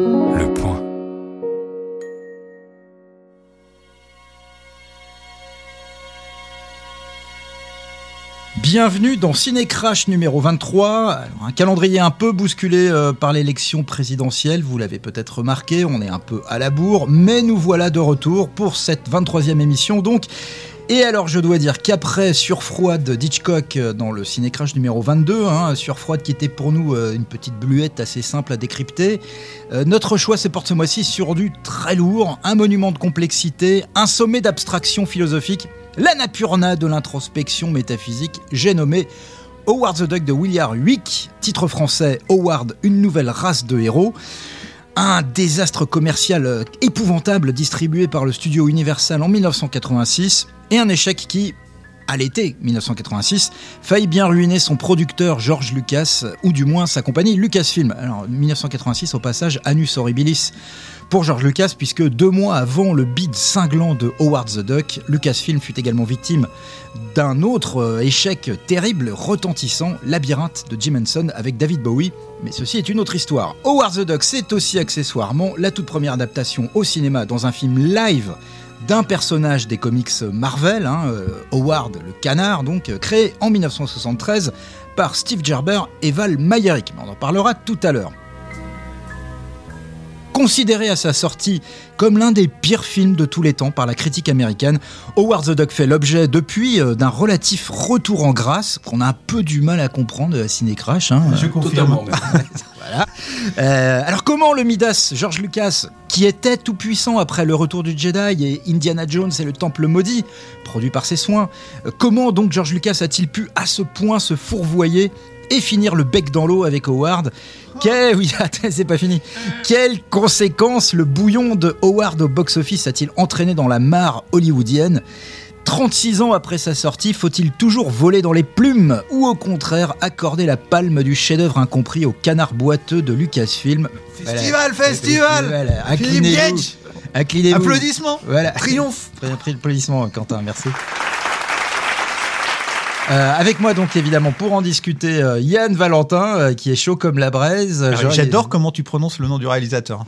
Le point. Bienvenue dans Ciné Crash numéro 23. Alors, un calendrier un peu bousculé euh, par l'élection présidentielle, vous l'avez peut-être remarqué, on est un peu à la bourre, mais nous voilà de retour pour cette 23e émission donc. Et alors je dois dire qu'après Surfroide d'Hitchcock euh, dans le Ciné Crash numéro 22, hein, Surfroide qui était pour nous euh, une petite bluette assez simple à décrypter, notre choix se porte ce mois-ci sur du très lourd, un monument de complexité, un sommet d'abstraction philosophique, la napurna de l'introspection métaphysique, j'ai nommé Howard the Duck de William Wick, titre français Howard, une nouvelle race de héros. Un désastre commercial euh, épouvantable distribué par le studio Universal en 1986 et un échec qui, à l'été 1986, faillit bien ruiner son producteur George Lucas, ou du moins sa compagnie Lucasfilm. Alors 1986 au passage, Anus Horribilis pour George Lucas, puisque deux mois avant le bid cinglant de Howard the Duck, Lucasfilm fut également victime d'un autre euh, échec terrible, retentissant, Labyrinthe de Jim Henson avec David Bowie. Mais ceci est une autre histoire. Howard the Duck, c'est aussi accessoirement la toute première adaptation au cinéma dans un film live d'un personnage des comics Marvel, hein, euh, Howard le canard, donc euh, créé en 1973 par Steve Gerber et Val Mayerick. On en parlera tout à l'heure. Considéré à sa sortie comme l'un des pires films de tous les temps par la critique américaine, Howard the Duck fait l'objet depuis euh, d'un relatif retour en grâce qu'on a un peu du mal à comprendre à Ciné Crash. hein. Je confirme. Voilà. Euh, alors comment le Midas, George Lucas, qui était tout puissant après le retour du Jedi et Indiana Jones et le Temple maudit, produit par ses soins, euh, comment donc George Lucas a-t-il pu à ce point se fourvoyer et finir le bec dans l'eau avec Howard? Quelle, oui, attends, c'est pas fini. Quelles conséquences le bouillon de Howard au box-office a-t-il entraîné dans la mare hollywoodienne? 36 ans après sa sortie, faut-il toujours voler dans les plumes ou au contraire accorder la palme du chef-d'œuvre incompris au canard boiteux de Lucasfilm? Festival, festival Philippe. Gage. Applaudissements Voilà. Triomphe Applaudissements, Quentin, merci. Euh, avec moi donc évidemment pour en discuter euh, Yann Valentin euh, qui est chaud comme la braise. Ah, J'adore comment tu prononces le nom du réalisateur.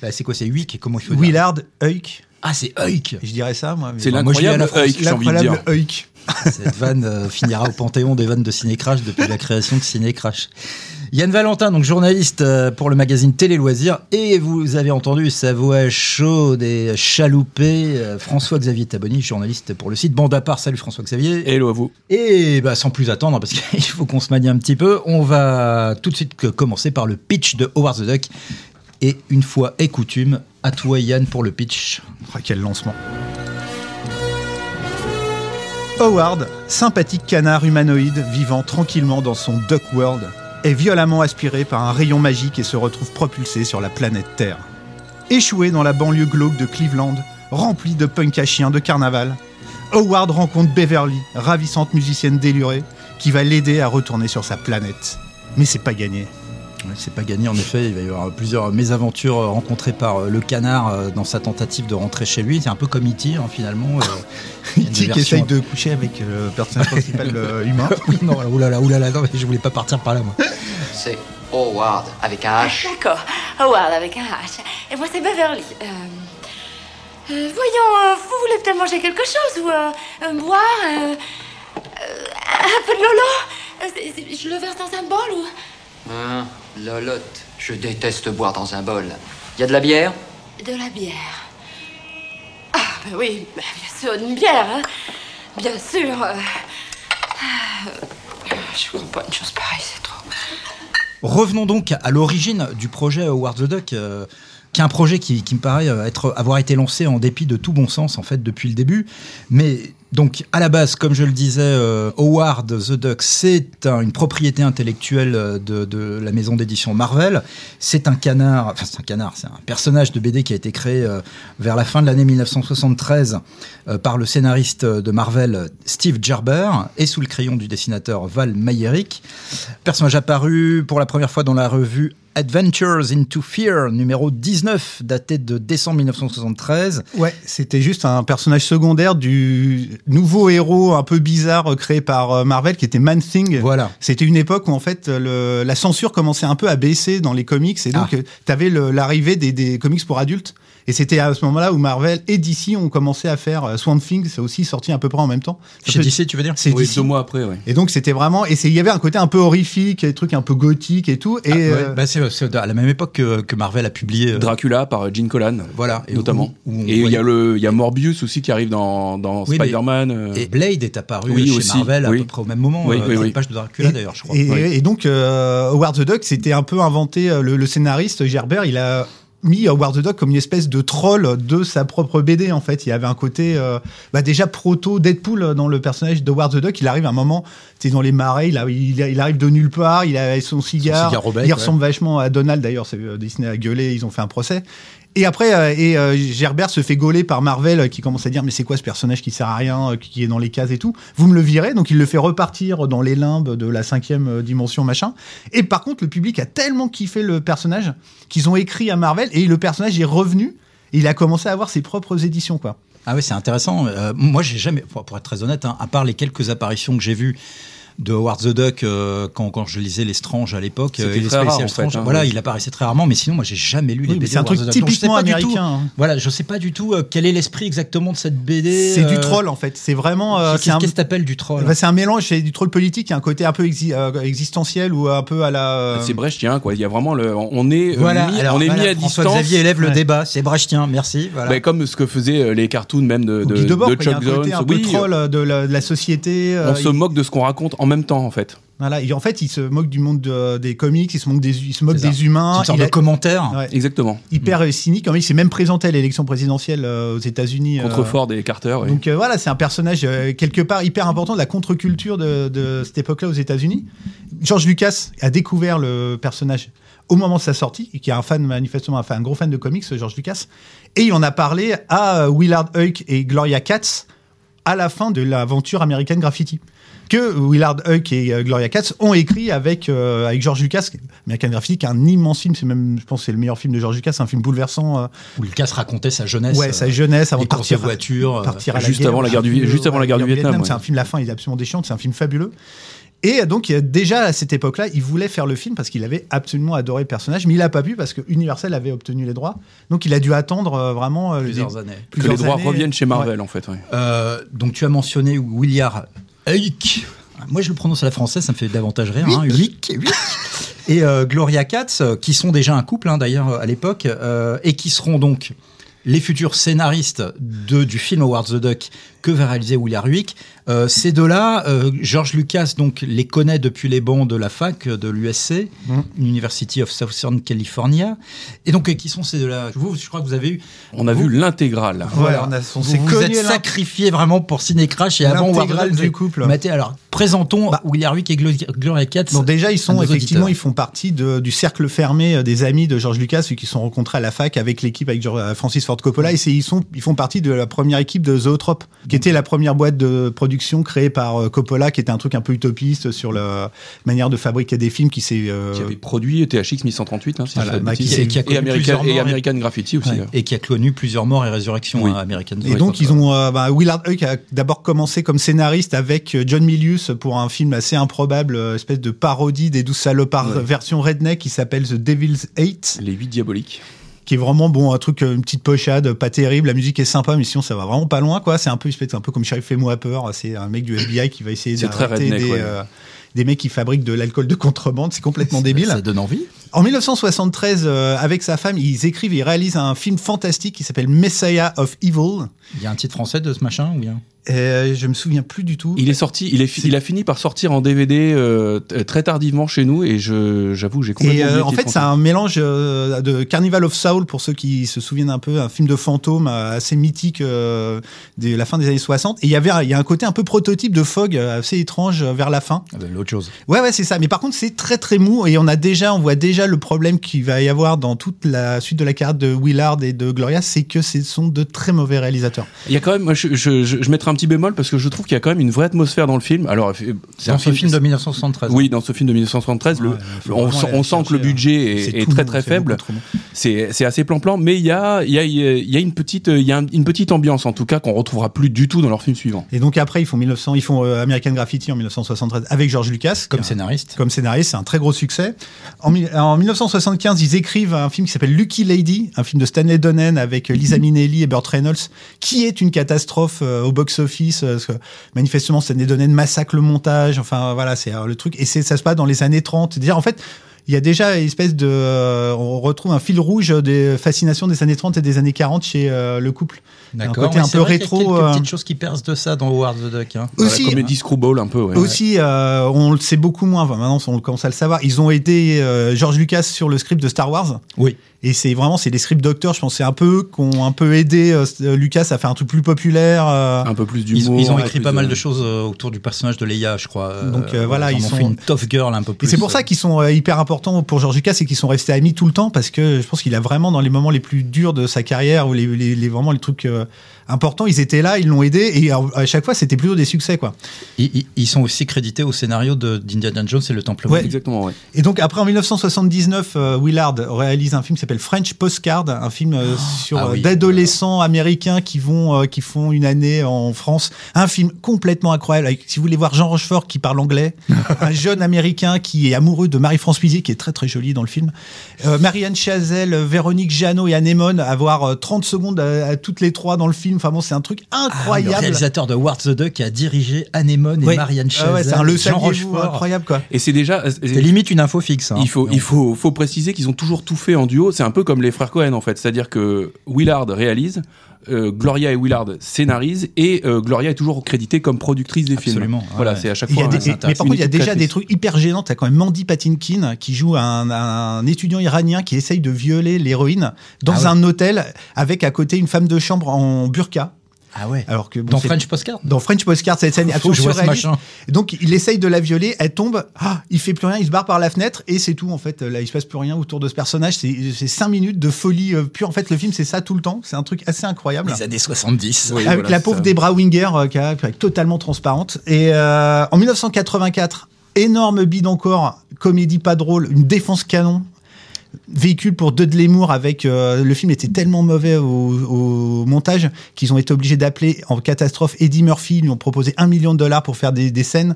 Bah, c'est quoi c'est Wick comment il faut dire Willard Huyck. Ah c'est Huyck. Je dirais ça, moi. mais- C'est Moi, je dis à la l'incroyable Huyck, j'ai envie de dire. L'incroyable Huyck. Cette vanne euh, finira au panthéon des vannes de Ciné Crash depuis la création de Ciné Crash. Yann Valentin, donc journaliste euh, pour le magazine Télé Loisirs, et vous avez entendu sa voix chaude et chaloupée, euh, François-Xavier Taboni, journaliste pour le site Bande à part. Salut François-Xavier. Hello à vous. Et bah, sans plus attendre, parce qu'il faut qu'on se manie un petit peu, on va tout de suite commencer par le pitch de Howard the Duck. Et une fois est coutume, à toi Yann pour le pitch. Ah, quel lancement. Howard, sympathique canard humanoïde vivant tranquillement dans son Duck World, est violemment aspiré par un rayon magique et se retrouve propulsé sur la planète Terre. Échoué dans la banlieue glauque de Cleveland, remplie de punk à chiens de carnaval, Howard rencontre Beverly, ravissante musicienne délurée, qui va l'aider à retourner sur sa planète. Mais c'est pas gagné. C'est pas gagné en effet, il va y avoir plusieurs mésaventures euh, rencontrées par euh, le canard euh, dans sa tentative de rentrer chez lui. C'est un peu comme E.T. hein, finalement. a une Qui essaye de coucher avec le personnage principal humain. Oui, non, oulala, oulala, non, mais je voulais pas partir par là moi. C'est Howard avec un H. D'accord, Howard avec un H. Et moi, c'est Beverly. Euh, euh, voyons, euh, vous voulez peut-être manger quelque chose ou euh, euh, boire euh, euh, Un peu de lolo? Euh, Je le verse dans un bol ou Hein, Lolotte, je déteste boire dans un bol. Y a de la bière? De la bière Ah, ben oui, ben, bien sûr, une bière, hein. Bien sûr. euh, euh, je comprends pas une chose pareille, c'est trop. Revenons donc à l'origine du projet Howard the Duck, euh, qui est un projet qui, qui me paraît être, avoir été lancé en dépit de tout bon sens en fait depuis le début. Mais donc à la base, comme je le disais, euh, Howard the Duck, c'est un- une propriété intellectuelle euh, de, la maison d'édition Marvel. C'est un canard, enfin c'est un canard, c'est un personnage de BD qui a été créé euh, vers la fin de l'année 1973 euh, par le scénariste de Marvel Steve Gerber et sous le crayon du dessinateur Val Mayerick. Personnage apparu pour la première fois dans la revue Adventures into Fear, numéro 19, daté de décembre 1973. Ouais, c'était juste un personnage secondaire du nouveau héros un peu bizarre euh, créé par euh, Marvel qui était Man Thing. Voilà. C'était une époque où en fait le- la censure commençait un peu à baisser dans les comics et donc Ah. tu avais l'arrivée des, des comics pour adultes. Et c'était à ce moment-là où Marvel et DC ont commencé à faire euh, Swamp Thing, c'est aussi sorti à peu près en même temps. Chez DC, tu veux dire C'est Oui, deux mois après, ouais. Et donc c'était vraiment et il y avait un côté un peu horrifique, des trucs un peu gothiques et tout. Et Ah, ouais, euh, bah, c'est à la même époque que, que Marvel a publié. euh, Dracula par Gene Colan. voilà. Et notamment. où- où on et il y a le, il y a Morbius aussi qui arrive dans, dans Oui, Spider-Man. euh. Et Blade est apparu Oui, chez aussi, Marvel à oui. peu près au même moment, Oui, euh, oui, dans oui. les pages de Dracula d'ailleurs, je crois. Et, Oui. et donc, euh, Howard the Duck, c'était un peu inventé, le, le scénariste Gerbert, il a mis Howard the Duck comme une espèce de troll de sa propre BD, en fait. Il y avait un côté, euh, bah, déjà proto Deadpool dans le personnage de Howard the Duck. Il arrive à un moment, sais, dans les marais, il, a- il, il arrive de nulle part, il a son cigare. cigare au bec, il ouais. ressemble vachement à Donald, d'ailleurs, c'est euh, Disney a gueulé, ils ont fait un procès. Et après, euh, et euh, Gerbert se fait gauler par Marvel euh, qui commence à dire mais c'est quoi ce personnage qui sert à rien, qui est dans les cases et tout. Vous me le virez, donc il le fait repartir dans les limbes de la cinquième dimension machin. Et par contre, le public a tellement kiffé le personnage qu'ils ont écrit à Marvel et le personnage est revenu. Et il a commencé à avoir ses propres éditions quoi. Ah oui, c'est intéressant. Moi, j'ai jamais, pour pour être très honnête, hein, à part les quelques apparitions que j'ai vues de Howard the Duck euh, quand, quand je lisais Les Strange à l'époque, les rare, en fait, Strange, hein, voilà, ouais. il apparaissait très rarement, mais sinon, moi, j'ai jamais lu les Oui, BD c'est un truc the Duck. Donc, je sais typiquement pas du tout- américain. hein. Voilà, je sais pas du tout euh, quel est l'esprit exactement de cette BD. C'est du euh, troll en fait. C'est vraiment. euh, Qu'est-ce que t'appelles du troll bah, c'est un mélange, c'est du troll politique, il y a un côté un peu exi- euh, existentiel ou un peu à la. euh, C'est brechtien, quoi. Il y a vraiment le, on est euh, Voilà, mis, alors, on est voilà, mis à François distance. Xavier élève le débat, c'est brechtien, merci. Voilà. Bah, comme ce que faisaient euh, les cartoons même de, Chuck Jones. un peu troll euh, de la, de la société. on euh, se moque de ce qu'on raconte en même temps, en fait. Voilà, et en fait, il se moque du monde de- des comics, il se moque des, il se moque des humains. une sorte il de a- commentaire. ouais, Exactement. hyper euh, cynique. Il s'est même présenté à l'élection présidentielle euh, aux États-Unis. euh, Contre Ford et Carter. oui. Donc euh, voilà, c'est un personnage euh, quelque part hyper important de la contre-culture de, de cette époque-là aux États-Unis. George Lucas a découvert le personnage au moment de sa sortie, et qui est un fan manifestement, enfin un gros fan de comics, George Lucas, et il en a parlé à euh, Willard Huyck et Gloria Katz à la fin de l'aventure American Graffiti. Que Willard Huyck et euh, Gloria Katz ont écrit avec, euh, avec George Lucas, American Graffiti, qui est un immense film, c'est même, je pense, que c'est le meilleur film de George Lucas, c'est un film bouleversant. euh, Où Lucas racontait sa jeunesse. ouais, sa jeunesse avant de courses de partir, voiture. partir à la juste guerre. avant la guerre du- juste avant la guerre du Vietnam, ouais. C'est un film, la fin, il est absolument déchante, c'est un film fabuleux. Et donc, déjà à cette époque-là, il voulait faire le film parce qu'il avait absolument adoré le personnage, mais il n'a pas pu parce que Universal avait obtenu les droits. Donc, il a dû attendre euh, vraiment euh, plusieurs années. que les droits années. reviennent chez Ouais. Marvel, en fait. ouais. Euh, donc tu as mentionné William Huyck. Moi je le prononce à la française, ça me fait davantage rire. Hein, Huyck. Et euh, Gloria Katz, euh, qui sont déjà un couple hein, d'ailleurs à l'époque, euh, et qui seront donc les futurs scénaristes de, du film Howard the Duck que va réaliser William Huyck. Euh, ces deux-là, euh, George Lucas donc les connaît depuis les bancs de la fac de l'USC, Mhm. University of Southern California. Et donc euh, qui sont ces deux-là? Vous, je crois que vous avez eu On a Vous- vu l'intégrale. Voilà, on, a, on vous êtes l'un- sacrifié vraiment pour Ciné Crash et avant vous du couple. maté. alors, présentons Bah. William Huyck et Glo- Gloria Katz. Donc déjà, ils sont effectivement, auditeurs. ils font partie de- du cercle fermé euh, des amis de George Lucas, ceux qui se sont rencontrés à la fac avec l'équipe avec George- euh, Francis Ford Coppola, et c'est- ils sont, ils font partie de la première équipe de Zoetrope, qui était la première boîte de production créée par euh, Coppola, qui était un truc un peu utopiste sur la manière de fabriquer des films, qui s'est euh, Qui avait produit THX 1138, hein, si Voilà, bah, qui s'est- qui a et, American, et Graffiti aussi. Ouais, euh. et qui a connu plusieurs morts et résurrections Oui. hein, américaines. Et donc, ils ont. euh, bah, Willard Huyck a d'abord commencé comme scénariste avec John Milius pour un film assez improbable, espèce de parodie des douze salopards Ouais. version redneck qui s'appelle The Devil's Eight, Les 8 diaboliques. Qui est vraiment bon, un truc, euh, une petite pochade, pas terrible. La musique est sympa, mais sinon ça va vraiment pas loin, quoi. C'est un peu, c'est un peu comme Sheriff Fais-moi peur. C'est un mec du FBI qui va essayer d'arrêter des, ouais. euh, des mecs qui fabriquent de l'alcool de contrebande. C'est complètement débile. Ça donne envie. En 1973, euh, avec sa femme, ils écrivent et ils réalisent un film fantastique qui s'appelle Messiah of Evil. Il y a un titre français de ce machin ou bien? Euh, je me souviens plus du tout. Il est sorti, il, est fi- il a fini par sortir en DVD euh, t- très tardivement chez nous et je, j'avoue, j'ai complètement Et euh, oublié en fait, c'est un mélange euh, de Carnival of Soul pour ceux qui se souviennent un peu, un film de fantôme euh, assez mythique euh, de la fin des années 60. Et il y avait, il y a un côté un peu prototype de Fog assez étrange euh, vers la fin. Ah ben, L'autre chose. Ouais, ouais, c'est ça. Mais par contre, c'est très très mou et on a déjà, on voit déjà le problème qu'il va y avoir dans toute la suite de la carrière de Willard et de Gloria, c'est que ce sont de très mauvais réalisateurs. Il y a quand même, moi, je, je, je, je mettrai un petit bémol parce que je trouve qu'il y a quand même une vraie atmosphère dans le film. Alors, c'est un ce film de 1973. Oui, dans ce film de 1973, le- Ouais, le- on, sent, aller on sent que le budget C'est est, très bon, très faible. C'est assez plan-plan, mais il y a, il y, a, il y a une petite, il y a un- une petite ambiance en tout cas qu'on retrouvera plus du tout dans leur film suivant. Et donc après, ils font 1900, ils font euh, American Graffiti en 1973 avec George Lucas. Comme scénariste. comme scénariste, c'est un très gros succès. En, en 1975, ils écrivent un film qui s'appelle Lucky Lady, un film de Stanley Donen avec euh, Lisa Minnelli et Burt Reynolds, qui est une catastrophe euh, au box-office. euh, parce que manifestement, Stanley Donen massacre le montage. Enfin, voilà, c'est euh, le truc. Et ça se passe dans les années 30. C'est-à-dire, en fait, il y a déjà une espèce de, euh, on retrouve un fil rouge des fascinations des années 30 et des années 40 chez euh, le couple. D'accord. côté mais un peu vrai qu'il y a rétro, quelques euh, petites choses qui percent de ça dans Howard the Duck. hein. Aussi, la comédie screwball un peu. Ouais. Aussi, euh, on le sait beaucoup moins. Enfin, maintenant, on commence à le savoir. Ils ont aidé euh, George Lucas sur le script de Star Wars. Oui. Et c'est vraiment, c'est les script doctors, je pense, c'est un peu eux qui ont un peu aidé euh, Lucas à faire un truc plus populaire. euh. Un peu plus Ils, d'humour. ils ont ouais, écrit pas de- mal de choses euh, autour du personnage de Leia, je crois. Donc, euh, voilà, ils, ils ont sont- fait une tough girl un peu plus. Et c'est pour ça euh, qu'ils sont euh, hyper importants pour George Lucas et qu'ils sont restés amis tout le temps parce que je pense qu'il a vraiment dans les moments les plus durs de sa carrière ou les, les, les- vraiment les trucs importants, ils étaient là, ils l'ont aidé et à, chaque fois c'était plutôt des succès quoi. ils, sont aussi crédités au scénario de- d'Indiana Jones et le Temple Ouais. Exactement, ouais. Et donc après en 1979, euh, Willard réalise un film qui s'appelle French Postcard, un film euh, sur ah euh, oui. d'adolescents américains qui vont euh, qui font une année en France. Un film complètement incroyable. Avec, si vous voulez voir Jean Rochefort qui parle anglais, un jeune américain qui est amoureux de Marie-France Pizier qui est très très jolie dans le film. Euh, Marianne Chazelle, Véronique Jeannot et Anémone avoir euh, 30 secondes à, à toutes les trois dans le film. Enfin bon, c'est un truc Ah, le incroyable. réalisateur de Howard the Duck qui a dirigé Anémone et Ouais. Marianne Ah Chazelle, ouais, c'est un le Jean Rochefort. incroyable quoi. Et c'est déjà. C'est limite une info fixe. hein. Il faut, il faut, faut préciser qu'ils ont toujours tout fait en duo. C'est un peu comme les frères Cohen en fait. C'est-à-dire que Willard réalise, euh, Gloria et Willard scénarisent et euh, Gloria est toujours créditée comme productrice des Absolument, films. ouais, Voilà, ouais. c'est à chaque Il y a fois. des- c'est mais par contre, il y a déjà des trucs hyper gênants. T'as quand même Mandy Patinkin qui joue un, un étudiant iranien qui essaye de violer l'héroïne dans Ah ouais. un hôtel avec à côté une femme de chambre en burqa. Ah ouais. Alors que bon, Dans French Postcard dans French Postcard, cette scène est absolument vois ce surréaliste. machin. Donc il essaye de la violer, elle tombe, ah, il fait plus rien, il se barre par la fenêtre et c'est tout en fait. Là, il se passe plus rien autour de ce personnage. C'est c'est cinq minutes de folie euh, pure. En fait, le film c'est ça tout le temps. C'est un truc assez incroyable. Les années 70. Oui, avec voilà, la pauvre ça. Debra Winger euh, qui est totalement transparente. Et euh, en 1984, énorme bide encore, comédie pas drôle, une défense canon. Véhicule pour Dudley Moore avec euh, le film était tellement mauvais au, au montage qu'ils ont été obligés d'appeler en catastrophe Eddie Murphy ils lui ont proposé un million de dollars pour faire des, des scènes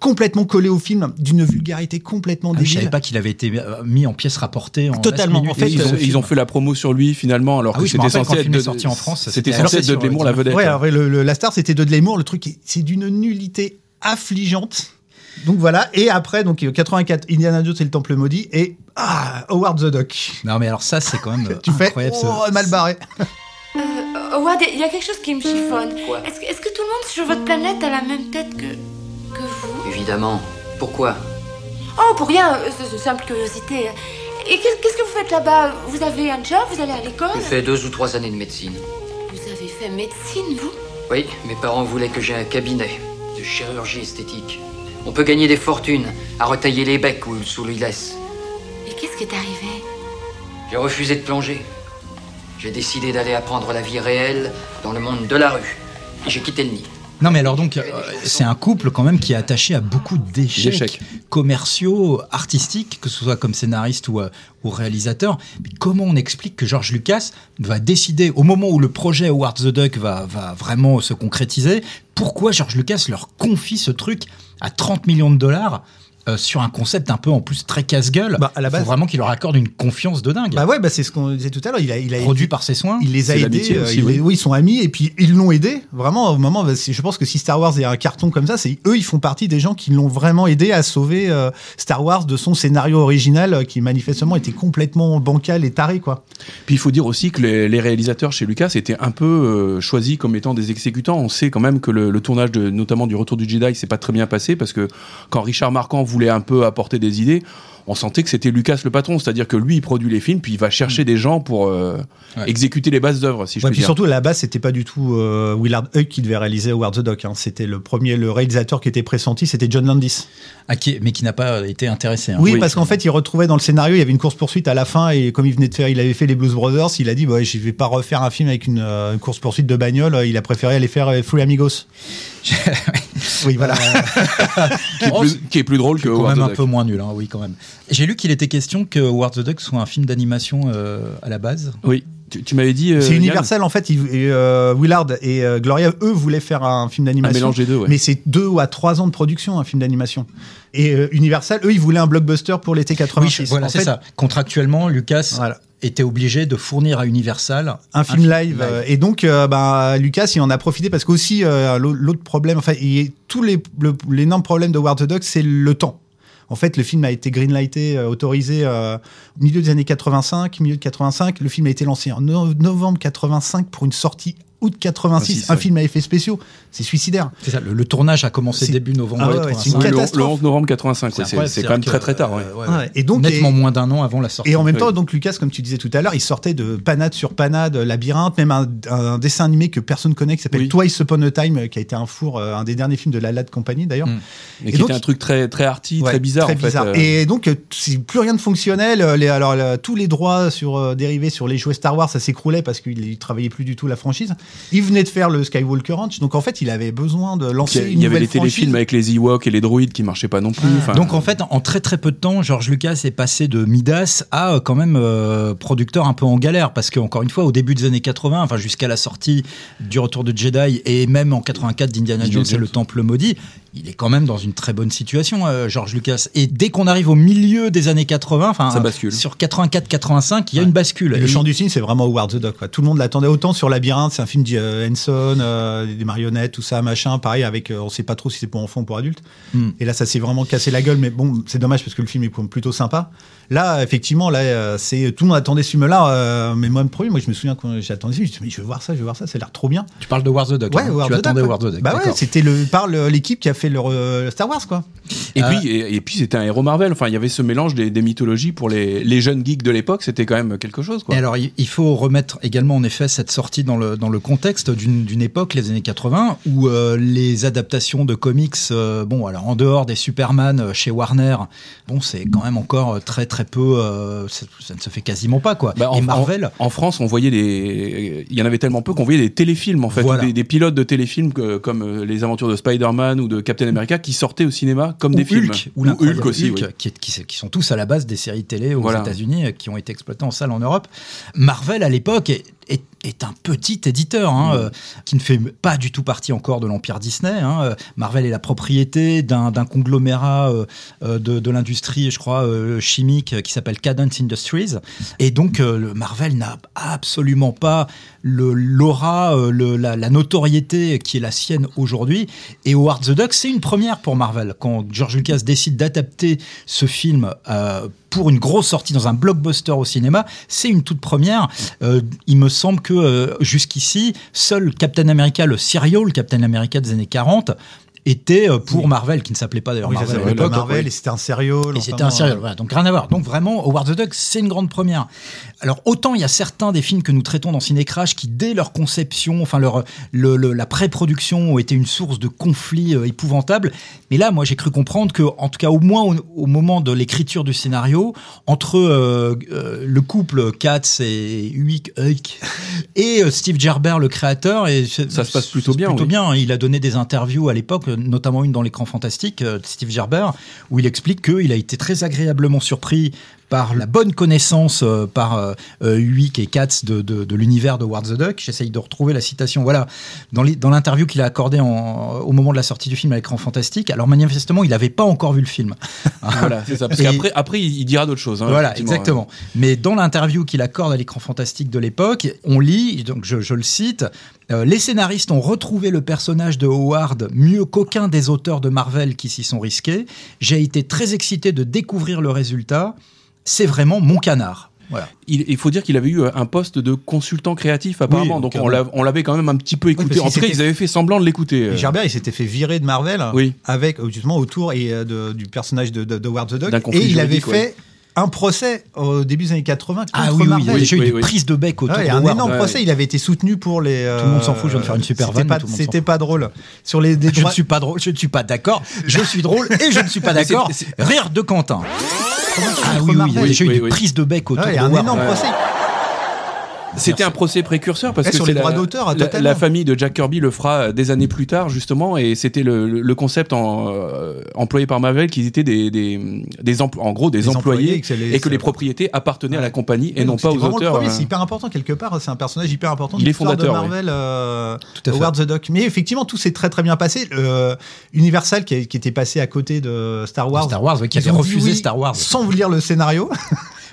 complètement collées au film d'une vulgarité complètement Ah, je savais débile pas qu'il avait été euh, mis en pièce rapportée en Totalement. 9 minutes. En fait, ils, ont, euh, ils ont fait la promo sur lui finalement, alors Ah que oui, c'était censé être est sorti en France, C'était censé être Dudley sur Moore la vedette. Ouais, alors, le, le- la star c'était Dudley Moore. Le truc, est- c'est d'une nullité affligeante. Donc voilà. Et après, donc 84, Indiana Jones et le Temple maudit et ah, Howard the Duck. Non, mais alors ça, c'est quand même euh, Tu fais incroyable. ce- oh, mal barré. Euh, Howard, il y a quelque chose qui me chiffonne. Quoi Est-ce que, tout le monde sur votre planète a la même tête que, que vous? Évidemment. Pourquoi? Oh, pour rien, euh, c'est simple curiosité. Et qu'est- qu'est-ce que vous faites là-bas? Vous avez un job Vous allez à l'école? J'ai fait deux ou trois années de médecine. Vous avez fait médecine, vous? Oui, mes parents voulaient que j'ai un cabinet de chirurgie esthétique. On peut gagner des fortunes à retailler les becs ou sous les laisses. Et qu'est-ce qui est arrivé? J'ai refusé de plonger. J'ai décidé d'aller apprendre la vie réelle dans le monde de la rue. Et j'ai quitté le nid. Non, mais alors donc, euh, c'est un couple quand même qui est attaché à beaucoup d'échecs D'échecs. commerciaux, artistiques, que ce soit comme scénariste ou, euh, ou réalisateur. Mais comment on explique que George Lucas va décider, au moment où le projet Howard the Duck va, va vraiment se concrétiser, pourquoi George Lucas leur confie ce truc à 30 millions de dollars euh, sur un concept un peu en plus très casse-gueule Bah, à la base- Faut vraiment qu'il leur accorde une confiance de dingue. Bah ouais, bah c'est ce qu'on disait tout à l'heure. Il a, il a Produit par ses soins. Il les a aidés. euh, aussi, il oui. les- oui, ils sont amis et puis ils l'ont aidé. Vraiment, au moment, bah, je pense que si Star Wars est un carton comme ça, c'est eux, ils font partie des gens qui l'ont vraiment aidé à sauver euh, Star Wars de son scénario original euh, qui manifestement était complètement bancal et taré, quoi. Puis il faut dire aussi que les, les réalisateurs chez Lucas étaient un peu euh, choisis comme étant des exécutants. On sait quand même que le, le tournage de, notamment du Retour du Jedi s'est pas très bien passé parce que quand Richard Marquand voulait un peu apporter des idées, on sentait que c'était Lucas le patron, c'est-à-dire que lui il produit les films, puis il va chercher des gens pour euh, Ouais. exécuter les bases d'œuvre, si je Ouais, puis puis dire. surtout, à la base, c'était pas du tout euh, Willard Huyck qui devait réaliser Howard the Duck. hein. C'était le premier, le réalisateur qui était pressenti, c'était John Landis. Ah, qui- mais qui n'a pas été intéressé. hein. Oui, Oui. parce qu'en fait, il retrouvait dans le scénario, il y avait une course poursuite à la fin, et comme il venait de faire, il avait fait les Blues Brothers, il a dit, bah, je vais pas refaire un film avec une, euh, une course poursuite de bagnole. Il a préféré aller faire Free Amigos. oui, voilà. qui, est plus, qui est plus drôle que quand Howard même the un peu moins nul, hein, oui, quand même. J'ai lu qu'il était question que Howard the Duck soit un film d'animation euh, à la base. Oui, tu, tu m'avais dit. euh, c'est Yann, Universal, en fait. il- et, euh, Willard et euh, Gloria, eux, voulaient faire un film un d'animation. mélange des deux, ouais. Mais c'est deux ou à trois ans de production, un film d'animation. Et euh, Universal, eux, ils voulaient un blockbuster pour l'été 86. Oui, voilà, c'est ça. Contractuellement, Lucas Voilà. Était obligé de fournir à Universal un film live. Et donc, euh, bah, Lucas, il en a profité parce qu'aussi, euh, l'au- l'autre problème, enfin, il- tous les, le- l'énorme problème de War the Duck, c'est le temps. En fait, le film a été greenlighté, euh, autorisé euh, au milieu des années 85, milieu de 85. Le film a été lancé en no- novembre 85 pour une sortie août 86. 86, un ouais. film à effets spéciaux. C'est suicidaire. C'est ça, le, le tournage a commencé début novembre Ah ouais, ouais, c'est une 85. Oui, le, catastrophe. le 11 novembre 85, C'est quand même très très tard. euh, ouais, Ouais. Et donc, nettement et- moins d'un an avant la sortie. Et en même temps, donc Lucas, comme tu disais tout à l'heure, il sortait de panade sur panade, labyrinthe, même un, un dessin animé que personne connaît qui s'appelle Oui. Twice Upon a Time, euh, qui a été un four, euh, un des derniers films de la Lad Company d'ailleurs. Mm. Et qui donc- était un truc très très arty, Ouais, très bizarre très en fait. bizarre. euh. Et donc, euh, plus rien de fonctionnel. euh, Les, alors, tous les droits sur euh, dérivés sur les jouets Star Wars, ça s'écroulait parce qu'il il travaillait plus du tout la franchise. Il venait de faire le Skywalker Ranch, donc en fait, il avait besoin de lancer Il une y avait nouvelle les téléfilms franchise. avec les Ewoks et les droïdes qui marchaient pas non plus. Donc en fait, en très très peu de temps, George Lucas est passé de Midas à euh, quand même euh, producteur un peu en galère parce que encore une fois, au début des années 80, enfin jusqu'à la sortie du Retour de Jedi et même en 84 d'Indiana Indiana Jones et le Temple maudit, il est quand même dans une très bonne situation, euh, George Lucas. Et dès qu'on arrive au milieu des années 80, enfin Ça bascule. sur 84-85, il y a une bascule. Et le chant du cygne, c'est vraiment Howard the Duck. quoi. Tout le monde l'attendait autant sur Labyrinthe. C'est un film de Henson, euh, des marionnettes, tout ça, machin. Pareil, avec, euh, on sait pas trop si c'est pour enfants ou pour adultes. Hmm. Et là, ça s'est vraiment cassé la gueule. Mais bon, c'est dommage parce que le film est plutôt sympa. Là, effectivement, là, euh, c'est tout le monde attendait ce film-là. euh, mais moi, le premier, moi, je me souviens quand j'attendais ce film, je me suis dit, mais je veux voir ça, je veux voir ça. Ça a l'air trop bien. Tu parles de War the Duck. Ouais, hein. Howard tu the attendais Duck, War the Duck. Bah ouais, c'était le par l'équipe qui a fait le euh, Star Wars, quoi. Et Euh, puis, et, et puis c'était un héros Marvel. Enfin, il y avait ce mélange des, des mythologies pour les, les jeunes geeks de l'époque. C'était quand même quelque chose. Quoi. Et alors, il faut remettre également en effet cette sortie dans le, dans le contexte d'une époque, les années 80, où euh, les adaptations de comics, euh, bon, alors en dehors des Superman euh, chez Warner, bon, c'est quand même encore euh, très très peu, euh, ça, ça ne se fait quasiment pas quoi. Bah, Et en, Marvel, en, en France, on voyait des. Il y en avait tellement peu qu'on voyait des téléfilms, en fait. Voilà. Des, des pilotes de téléfilms que- comme euh, les aventures de Spider-Man ou de Captain America qui sortaient au cinéma comme ou des films. Hulk, ou ou Hulk aussi. Hulk, oui. qui, est- qui, qui sont tous à la base des séries télé aux Voilà. États-Unis euh, qui ont été exploitées en salle en Europe. Marvel à l'époque est, un petit éditeur hein, Mm. euh, qui ne fait pas du tout partie encore de l'empire Disney. hein. Euh, Marvel est la propriété d'un conglomérat euh, de, de l'industrie, je crois, euh, chimique qui s'appelle Cadence Industries. Et donc, le Marvel n'a absolument pas l'aura, la, la notoriété qui est la sienne aujourd'hui. Et Howard the Duck, c'est une première pour Marvel. Quand George Lucas décide d'adapter ce film pour une grosse sortie dans un blockbuster au cinéma, c'est une toute première. Il me semble que euh, jusqu'ici, seul Captain America, le serial Captain America des années 40, était euh, pour Oui. Marvel, qui ne s'appelait pas d'ailleurs Oui, Marvel à s'appelait l'époque. Marvel et c'était un sérieux. Et c'était un serial, voilà, donc rien à voir. Donc vraiment, Howard the Duck, c'est une grande première. Alors autant il y a certains des films que nous traitons dans Cinécrash qui, dès leur conception, enfin leur, le- le- la pré-production, ont été une source de conflits euh, épouvantables. Mais là, moi, j'ai cru comprendre que, en tout cas, au moins au, au moment de l'écriture du scénario, entre euh, euh, le couple Katz et Huyck et euh, Steve Gerber, le créateur, et Ça se passe plutôt bien, Plutôt oui. bien. Il a donné des interviews à l'époque, notamment une dans l'écran fantastique de Steve Gerber, où il explique qu'il a été très agréablement surpris par la bonne connaissance euh, par euh, euh, Huyck et Katz de, de, de l'univers de Ward the Duck. J'essaye de retrouver la citation. Voilà, dans l'interview qu'il a accordée au moment de la sortie du film à l'écran fantastique. Alors manifestement, il n'avait pas encore vu le film. Voilà, c'est ça. Parce qu'après, après, il dira d'autres choses. hein, Voilà, exactement. Mais dans l'interview qu'il accorde à l'écran fantastique de l'époque, on lit, donc je, je le cite, euh, les scénaristes ont retrouvé le personnage de Howard mieux qu'aucun des auteurs de Marvel qui s'y sont risqués. J'ai été très excité de découvrir le résultat. C'est vraiment mon canard. Voilà. Il, il faut dire qu'il avait eu euh, un poste de consultant créatif apparemment, Oui, donc on l'a- on l'avait quand même un petit peu écouté. parce en tout cas, ils avaient fait semblant de l'écouter. euh, Gerbert, il s'était fait virer de Marvel Oui. avec euh, justement autour et de- du personnage de, de, de the Duck. Et il avait fait un procès au début des années 80 contre Ah oui, oui, il y Marvel. a déjà eu Oui, des oui. prises de bec autour Ouais, il y de a un énorme Ouais, procès. ouais. Il avait été soutenu pour les. euh, Tout le monde s'en fout, je viens de faire une super c'était vanne, C'était pas drôle. Sur les des Je ne suis pas drôle, je ne suis pas d'accord. Je suis drôle et je ne suis pas d'accord. Rire de Quentin. Ah oui, oui, il y a Marvel. déjà eu Oui, des oui. prises de bec autour Ouais, il y de a un énorme procès. C'était un procès précurseur parce Ouais, que sur les la, droits d'auteur, la- famille de Jack Kirby le fera euh, des années plus tard justement et c'était le, concept en, euh, employé par Marvel qu'ils étaient des, des, des en gros des, Des employés, employés, que c'est les- et que les propriétés appartenaient à la compagnie et non donc pas aux auteurs. premier, euh. C'est hyper important quelque part. C'est un personnage hyper important. Il est fondateur, de Marvel. euh, Tout à fait. Howard the Duck. Mais effectivement, tout s'est très très bien passé. Euh, Universal qui, a- qui était passé à côté de Star Wars. Star Wars, oui, qui avait refusé oui Star Wars. Sans vous lire le scénario.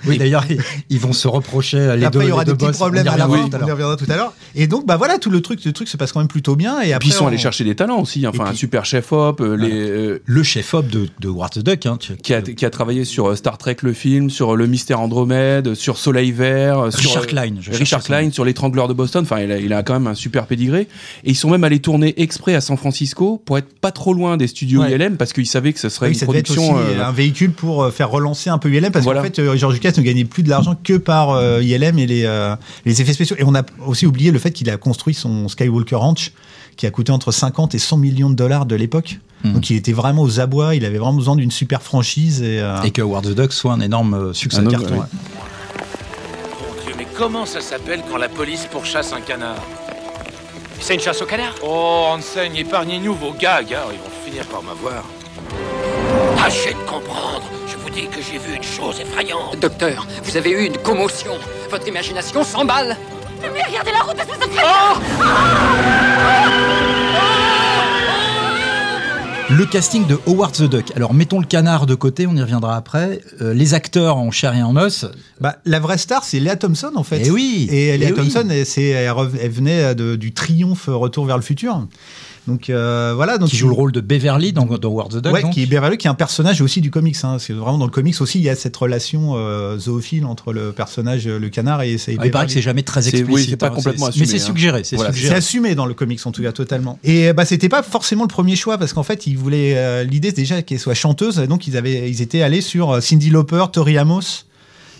Oui, d'ailleurs, ils- vont se reprocher les après, deux. il y aura des petits boss. problèmes à la tout à On y reviendra tout à l'heure. Et donc, bah voilà, tout le truc, le truc se passe quand même plutôt bien. Et Et après, puis ils sont on- allés chercher des talents aussi, enfin un super chef op, euh, les, euh, Le chef-op de, de the Duck. Hein, tu- qui a, qui a travaillé sur euh, Star Trek le film, sur le mystère Andromède, sur Soleil Vert, sur Richard euh, Klein. je Richard Klein sur l'étrangleur de Boston. Enfin, il a, il a quand même un super pédigré. Et ils sont même allés tourner exprès à San Francisco pour être pas trop loin des studios Ouais. ILM parce qu'ils savaient que ce serait Oui, une ça devait être aussi production. euh, un véhicule pour faire relancer un peu ILM parce Voilà. qu'en fait, George Lucas ne gagnait plus de l'argent que par euh, ILM et les, euh, les effets spéciaux. Et on a aussi oublié le fait qu'il a construit son Skywalker Ranch qui a coûté entre 50 et 100 millions de dollars de l'époque. Mhm. Donc il était vraiment aux abois, il avait vraiment besoin d'une super franchise. Et, euh, Et que Howard the Duck soit un énorme euh, succès Un de carton. oui. ouais. Mon Dieu, mais comment ça s'appelle quand la police pourchasse un canard? C'est une chasse au canard? Oh, enseigne, épargnez-nous vos gags, hein, ils vont finir par m'avoir. Tâchez de comprendre. Dis que j'ai vu une chose effrayante. Docteur, vous avez eu une commotion. Votre imagination s'emballe. Mais regardez la route, espèce de crétin Le casting de Howard the Duck. Alors mettons le canard de côté, on y reviendra après. Euh, les acteurs en chair et en os. bah, la vraie star, c'est Léa Thompson en fait. Eh oui, Et Léa eh oui. Thompson, elle, c'est- elle elle venait de- du triomphe Retour vers le futur. Donc euh, voilà. Donc qui joue le rôle de Beverly dans, dans Howard the Duck. Ouais, donc. qui est Beverly, qui est un personnage aussi du comics. Hein. C'est vraiment dans le comics aussi, il y a cette relation euh, zoophile entre le personnage, euh, le canard et c'est Ah, il paraît que c'est jamais très explicite. oui, c'est pas hein, complètement Mais assumé, c'est hein. suggéré, c'est Voilà, suggéré. C'est assumé dans le comics en tout cas totalement. Et bah c'était pas forcément le premier choix parce qu'en fait ils voulaient euh, l'idée c'est déjà qu'elle soit chanteuse et donc ils avaient ils étaient allés sur euh, Cindy Lauper, Tori Amos,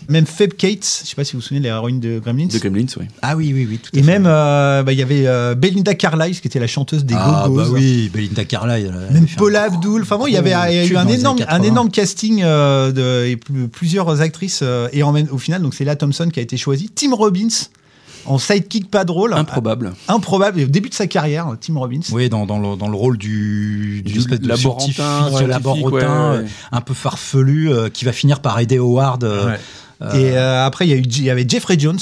même Feb Cates, je sais pas si vous vous souvenez de l'héroïne de Gremlins. de Gremlins, oui. Ah oui, oui, oui. Tout à et fait. même euh, bah, il y avait euh, Belinda Carlisle qui était la chanteuse des ah, Go-Go's. bah oui, Belinda Carlisle. Même Paula Abdul. Enfin bon, il y avait y eu un énorme, un 80. énorme casting euh, de, et plusieurs actrices. euh, et en même- au final, donc c'est la Thompson qui a été choisie. Tim Robbins en sidekick pas drôle, Improbable. improbable, au début de sa carrière, Tim Robbins. Oui, dans, dans, le, dans le rôle du, Du du espèce de laborantin, scientifique, scientifique, laborantin, ouais, ouais. un peu farfelu, euh, qui va finir par aider Howard. euh, Ouais. Et euh, après, il y, a eu, y avait Jeffrey Jones.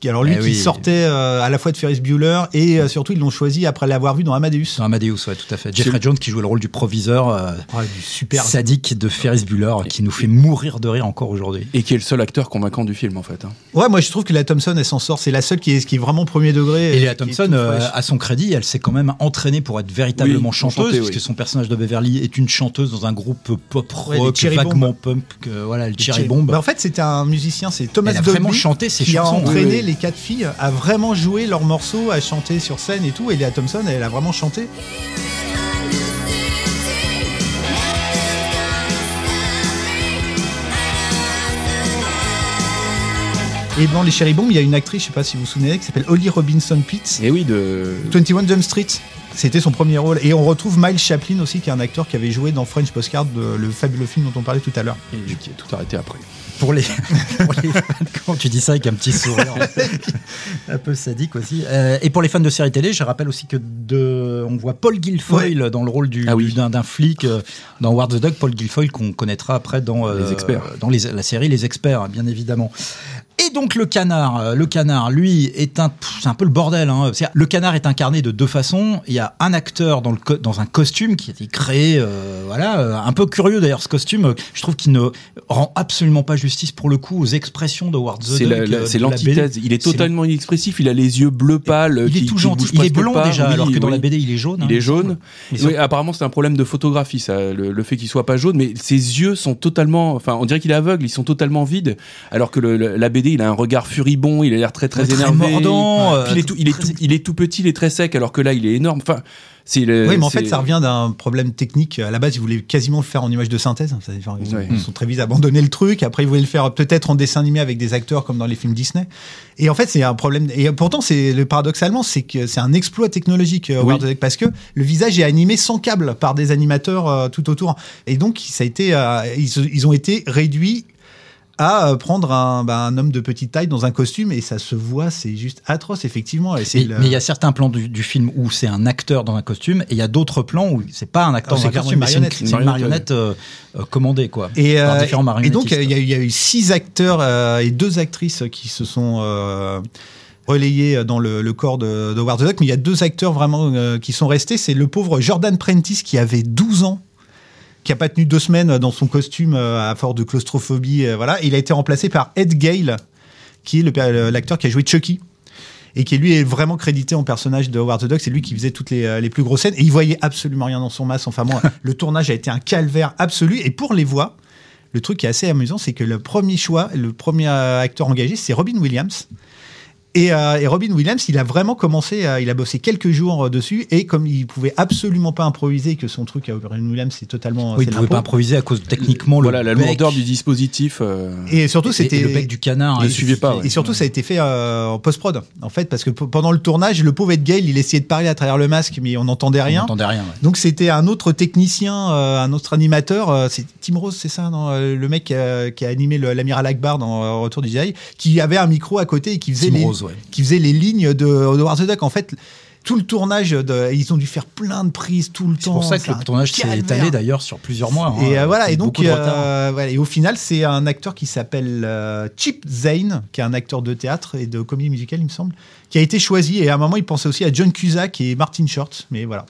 Qui, alors lui Eh qui oui. sortait euh, à la fois de Ferris Bueller et euh, surtout ils l'ont choisi après l'avoir vu dans Amadeus. Dans Amadeus, ouais, tout à fait. Jeffrey Jones qui joue le rôle du proviseur euh, Ah, du super. sadique de Ferris Bueller, qui nous fait mourir de rire encore aujourd'hui. Et qui est le seul acteur convaincant du film en fait. hein. Ouais, moi je trouve que la Thompson elle s'en sort. C'est la seule qui est, qui est vraiment premier degré. Et est Thompson, euh, à son crédit, elle s'est quand même entraînée pour être véritablement Oui, chanteuse, chanter, puisque oui. son personnage de Beverly est une chanteuse dans un groupe pop Ouais, rock, Cherry vaguement pump, que, voilà, le Cherry Bomb. Bah, en fait, c'était un musicien, c'est Thomas Elle a Dolby vraiment chanté ses qui a entraîné. Les quatre filles à vraiment jouer leurs morceaux, à chanter sur scène et tout. Et Léa Thompson, elle a vraiment chanté. Et dans les Cherry Bomb, il y a une actrice, je sais pas si vous vous souvenez, qui s'appelle Holly Robinson Pitts. Et oui, de. 21 Jump Street, c'était son premier rôle. Et on retrouve Miles Chaplin aussi, qui est un acteur qui avait joué dans French Postcard, le fabuleux film dont on parlait tout à l'heure. Et qui a tout arrêté après. Pour les, pour les fans, quand tu dis ça avec un petit sourire un peu sadique aussi. Euh, et pour les fans de séries télé, je rappelle aussi que de, on voit Paul Guilfoyle dans le rôle du, Ah oui. d'un, d'un flic euh, dans War the Dog. Paul Guilfoyle qu'on connaîtra après dans, euh, Les Experts. dans les- la série Les Experts, bien évidemment. Donc le canard, euh, le canard, lui, est un, pff, c'est un peu le bordel. Hein. Le canard est incarné de deux façons. Il y a un acteur dans, le co- dans un costume qui a été créé, euh, voilà, euh, un peu curieux d'ailleurs ce costume. Je trouve qu'il ne rend absolument pas justice pour le coup aux expressions de the C'est la- la- la l'antithèse. BD. Il est totalement inexpressif. Il a les yeux bleu pâle. Il qui- est tout gentil. Il est blond déjà, Oui, alors que dans oui. la BD il est jaune. Il hein, est jaune. Mais Oui, apparemment, c'est un problème de photographie, ça, le, le fait qu'il soit pas jaune, mais ses yeux sont totalement, enfin, on dirait qu'il est aveugle, ils sont totalement vides, alors que le- le- la BD, il a un regard furibond, il a l'air très très Ouais, très énervé. mordant, euh, il est tout, il est très tout, il est tout petit, il est très sec, alors que là, il est énorme. Enfin, c'est le. Oui, mais en fait, ça revient d'un problème technique. À la base, ils voulaient quasiment le faire en image de synthèse. Ils, ils sont très vite abandonné le truc. Après, ils voulaient le faire peut-être en dessin animé avec des acteurs comme dans les films Disney. Et en fait, c'est un problème. Et pourtant, c'est le paradoxalement, c'est que c'est un exploit technologique, euh, parce que le visage est animé sans câble par des animateurs euh, tout autour. Et donc, ça a été, euh, ils, ils ont été réduits à euh, prendre un, bah, un homme de petite taille dans un costume et ça se voit, c'est juste atroce effectivement. Et Mais le- mais il y a certains plans du, du film où c'est un acteur dans un costume et il y a d'autres plans où c'est pas un acteur Ah, dans un costume, c'est une, marionnette. c'est une marionnette euh, euh, commandée quoi. Et, par différents et donc, il y, a eu- il y a eu six acteurs et deux actrices qui se sont relayés dans le, le corps de, de the Duck, mais il y a deux acteurs vraiment euh, qui sont restés. C'est le pauvre Jordan Prentice qui avait 12 ans qui a pas tenu deux semaines dans son costume euh, à force de claustrophobie. euh, voilà, il a été remplacé par Ed Gale, qui est l'acteur qui a joué Chucky et qui lui est vraiment crédité en personnage de Howard the Duck. C'est lui qui faisait toutes les, euh, les plus grosses scènes et il voyait absolument rien dans son masque. Enfin bon, le tournage a été un calvaire absolu. Et pour les voix, le truc qui est assez amusant, c'est que le premier choix, le premier acteur engagé, c'est Robin Williams. Et, euh, et Robin Williams, il a vraiment commencé, euh, il a bossé quelques jours euh, dessus, et comme il pouvait absolument pas improviser, que son truc à Robin Williams, c'est totalement. oui, il pouvait pas improviser à cause techniquement Voilà, le la bec lourdeur du dispositif. euh, Et surtout, c'était le bec du canard. Ne et- suivait pas, ouais. Et surtout, ça a été fait euh, en post-prod, en fait, parce que pendant le tournage, le pauvre Ed Gale, il essayait de parler à travers le masque, mais on n'entendait On rien. n'entendait rien. ouais. Donc c'était un autre technicien, euh, un autre animateur, euh, c'est Tim Rose, c'est ça, non le mec qui a, qui a animé l'amiral Akbar dans Retour du Jedi, qui avait un micro à côté et qui faisait Tim les, Rose, ouais. Qui faisait les lignes de, de Howard the Duck. En fait, tout le tournage, de, ils ont dû faire plein de prises tout le C'est temps. pour ça que c'est le tournage s'est étalé d'ailleurs sur plusieurs mois. hein, Et euh, voilà, et donc, euh, voilà, et au final, c'est un acteur qui s'appelle euh, Chip Zane, qui est un acteur de théâtre et de comédie musicale, il me semble, qui a été choisi. Et à un moment, il pensait aussi à John Cusack et Martin Short, mais voilà.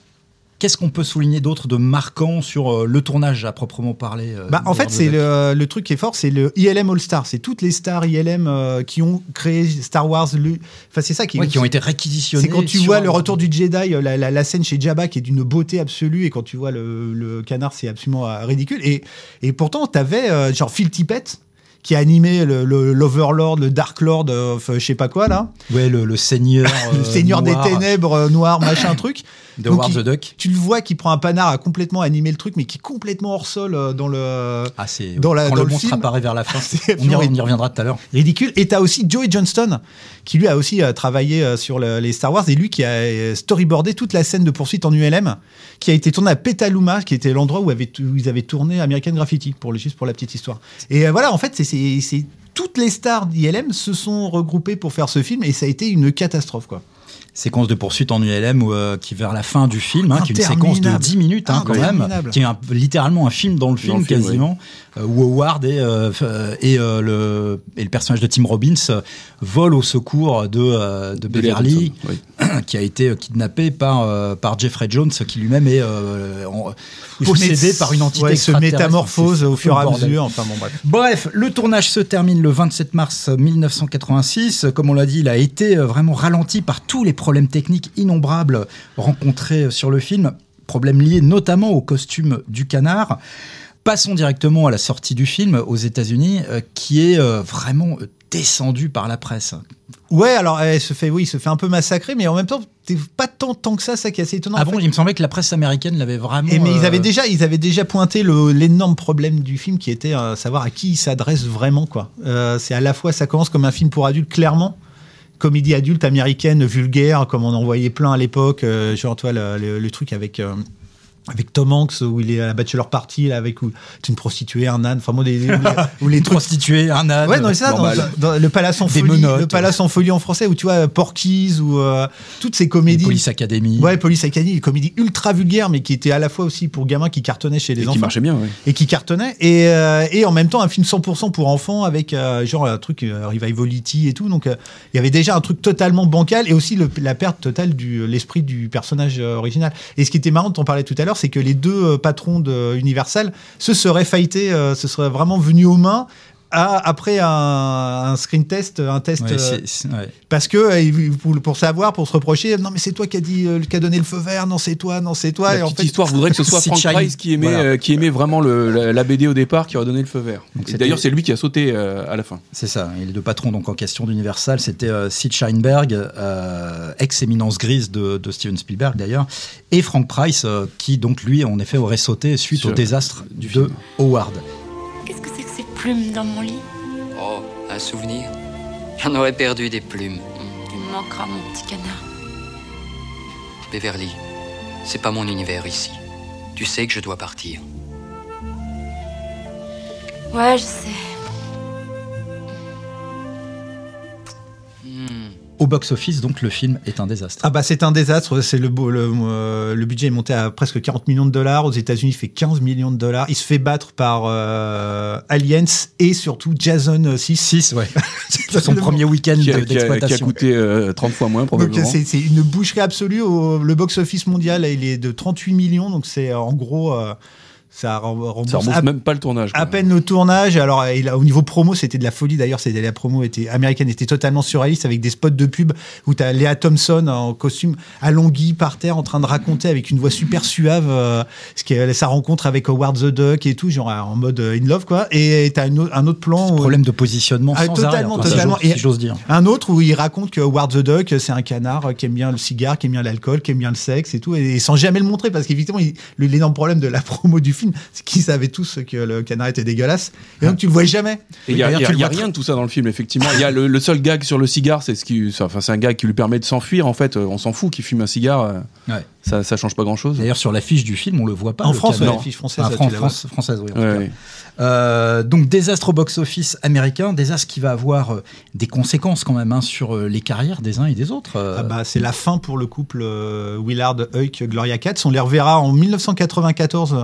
Qu'est-ce qu'on peut souligner d'autre de marquant sur euh, le tournage à proprement parler euh, Bah, en fait, c'est le, le truc qui est fort, c'est le ILM All Star. C'est toutes les stars ILM euh, qui ont créé Star Wars. Le... Enfin, c'est ça qui, Ouais, qui ont été réquisitionnés. C'est quand tu sur vois le retour du Jedi, la, la- la scène chez Jabba qui est d'une beauté absolue, et quand tu vois le, le canard, c'est absolument ridicule. Et, et pourtant, t'avais euh, genre Phil Tippett qui a animé le- le- l'Overlord, le, Dark Lord, euh, je sais pas quoi là, Ouais, le, le seigneur. le Seigneur noir des Ténèbres, euh, noir, machin truc. De il- the Duck. Tu le vois qui prend un panard à complètement animer le truc, mais qui est complètement hors sol euh, dans le. Ah, c'est Dans la- quand dans le le monstre film, apparaît vers la fin. on, y, absolument on y reviendra tout à l'heure. ridicule. Et t'as aussi Joey Johnston, qui lui a aussi euh, travaillé euh, sur le- les Star Wars, et lui qui a storyboardé toute la scène de poursuite en ULM, qui a été tournée à Petaluma, qui était l'endroit où, avait- où ils avaient tourné American Graffiti, pour le, juste pour la petite histoire. Et voilà, en fait, c'est- toutes les stars d'ILM se sont regroupées pour faire ce film, et ça a été une catastrophe, quoi. Séquence de poursuite en ULM où, euh, qui vers la fin du film, hein, qui est une séquence de Interminable. 10 minutes hein, quand même, qui est un- littéralement un film dans le film le film, quasiment, où Howard et, euh, euh, et, euh, le, et le personnage de Tim Robbins euh, volent au secours de, euh, Beverly, oui. qui a été euh, kidnappé par, euh, par Jeffrey Jones, qui lui-même est euh, en- possédé par une entité Ouais, se métamorphose au fur et à mesure, enfin bon, bref. Bref, le tournage se termine le 27 mars 1986. Comme on l'a dit, il a été euh, vraiment ralenti par tous les problèmes techniques innombrables rencontrés sur le film. Problèmes liés notamment au costume du canard. Passons directement à la sortie du film aux États-Unis, euh, qui est euh, vraiment euh, descendu par la presse. Ouais, alors elle se fait, oui, il se fait un peu massacrer, mais en même temps, t'es pas tant, tant que ça, ça qui est assez étonnant. Ah En bon, fait. il me semblait que la presse américaine l'avait vraiment. Et mais ils avaient déjà, ils avaient déjà pointé l'énorme problème du film qui était euh, savoir à qui il s'adresse vraiment quoi. Euh, c'est à la fois ça commence comme un film pour adultes clairement, comédie adulte américaine vulgaire comme on en voyait plein à l'époque, genre toi le, le- le truc avec avec Tom Hanks où il est à la bachelor party là, avec où c'est une prostituée, un âne, enfin moi des, des- où les Une trucs prostituée, un âne. Ouais, non, c'est ça, dans, le Palace en Des folie, menottes. le Palace en folie en français, où tu vois Porky's ou euh, toutes ces comédies. Police Academy. Ouais, Police Academy, des comédies ultra vulgaires, mais qui étaient à la fois aussi pour gamins qui cartonnaient chez les Et enfants qui marchait bien, oui. et qui cartonnaient, et, euh, et en même temps un film 100% pour enfants avec euh, genre un truc euh, revivality et tout. Donc euh, il y avait déjà un truc totalement bancal et aussi le- la perte totale du l'esprit du personnage euh, original. Et ce qui était marrant, t'en parlais tout à l'heure, c'est que les deux euh, patrons de Universal se seraient fightés, euh, se seraient vraiment venus aux mains. À- après un, un screen test, un test Ouais, euh, ouais. parce que euh, pour, pour savoir, pour se reprocher, non mais c'est toi qui a dit, euh, qui a donné le feu vert, non c'est toi, non c'est toi. La et en petite fait, histoire voudrait que ce soit Frank. Price qui aimait, Voilà. euh, qui aimait vraiment le, la, la BD au départ, qui aurait donné le feu vert. D'ailleurs, c'est lui qui a sauté euh, à la fin. C'est ça. Et les deux patrons donc en question d'Universal, c'était euh, Sid Sheinberg, euh, ex-éminence grise de, de Steven Spielberg d'ailleurs, et Frank Price, euh, qui donc lui en effet aurait sauté suite Sur- au désastre du de film. Howard. Plumes dans mon lit Oh, un souvenir J'en aurais perdu des plumes. Il me manquera mon petit canard. Beverly, c'est pas mon univers ici. Tu sais que je dois partir. Ouais, je sais. Au box-office, donc le film est un désastre. Ah bah c'est un désastre, c'est le, beau- le, euh, le budget est monté à presque 40 millions de dollars, aux États-Unis il fait 15 millions de dollars, il se fait battre par euh, Aliens et surtout Jason 6. 6, ouais. C'est son premier week-end Qui a, de- qui a- d'exploitation. coûté euh, 30 fois moins, probablement. c'est c'est une boucherie absolue. Au- le box-office mondial il est de 38 millions, donc c'est en gros euh, ça rem- rembourse Ça remonte à, même pas le tournage. quoi. à peine le tournage. Alors a- au niveau promo c'était de la folie. D'ailleurs c'était la promo était américaine était totalement surréaliste avec des spots de pub où t'as Léa Thompson en costume allongée par terre en train de raconter avec une voix super suave euh, ce qui est sa rencontre avec Howard the Duck et tout genre en mode euh, in love quoi. Et t'as un autre plan. où- Problème de positionnement Ah, sans totalement, arrêt, enfin, si totalement. j'ose- si Et- j'ose dire. Un autre où il raconte que Howard the Duck, c'est un canard qui aime bien le cigare, qui aime bien l'alcool, qui aime bien le sexe et tout, et, et sans jamais le montrer, parce qu'évidemment, l'énorme problème de la promo du film, c'est qu'ils savaient tous que le canard était dégueulasse, et donc tu le vois jamais. Et il y a, y a- y rien de tout ça dans le film, effectivement. Il y a le, le seul gag sur le cigare, c'est ce qui, enfin, c'est un gag qui lui permet de s'enfuir. En fait, Euh, on s'en fout qu'il fume un cigare. euh, Ouais. Ça, ça change pas grand chose. D'ailleurs, sur l'affiche du film, on le voit pas. En le France, canard. ouais, l'affiche française, Ah, Fran-. France- française, oui. en tout cas. Ouais. Euh, donc désastre au box-office américain, désastre qui va avoir euh, des conséquences quand même hein, sur euh, les carrières des uns et des autres. euh. Ah bah, c'est la fin pour le couple euh, Willard Huyck Gloria Katz. On les reverra en 1994 euh,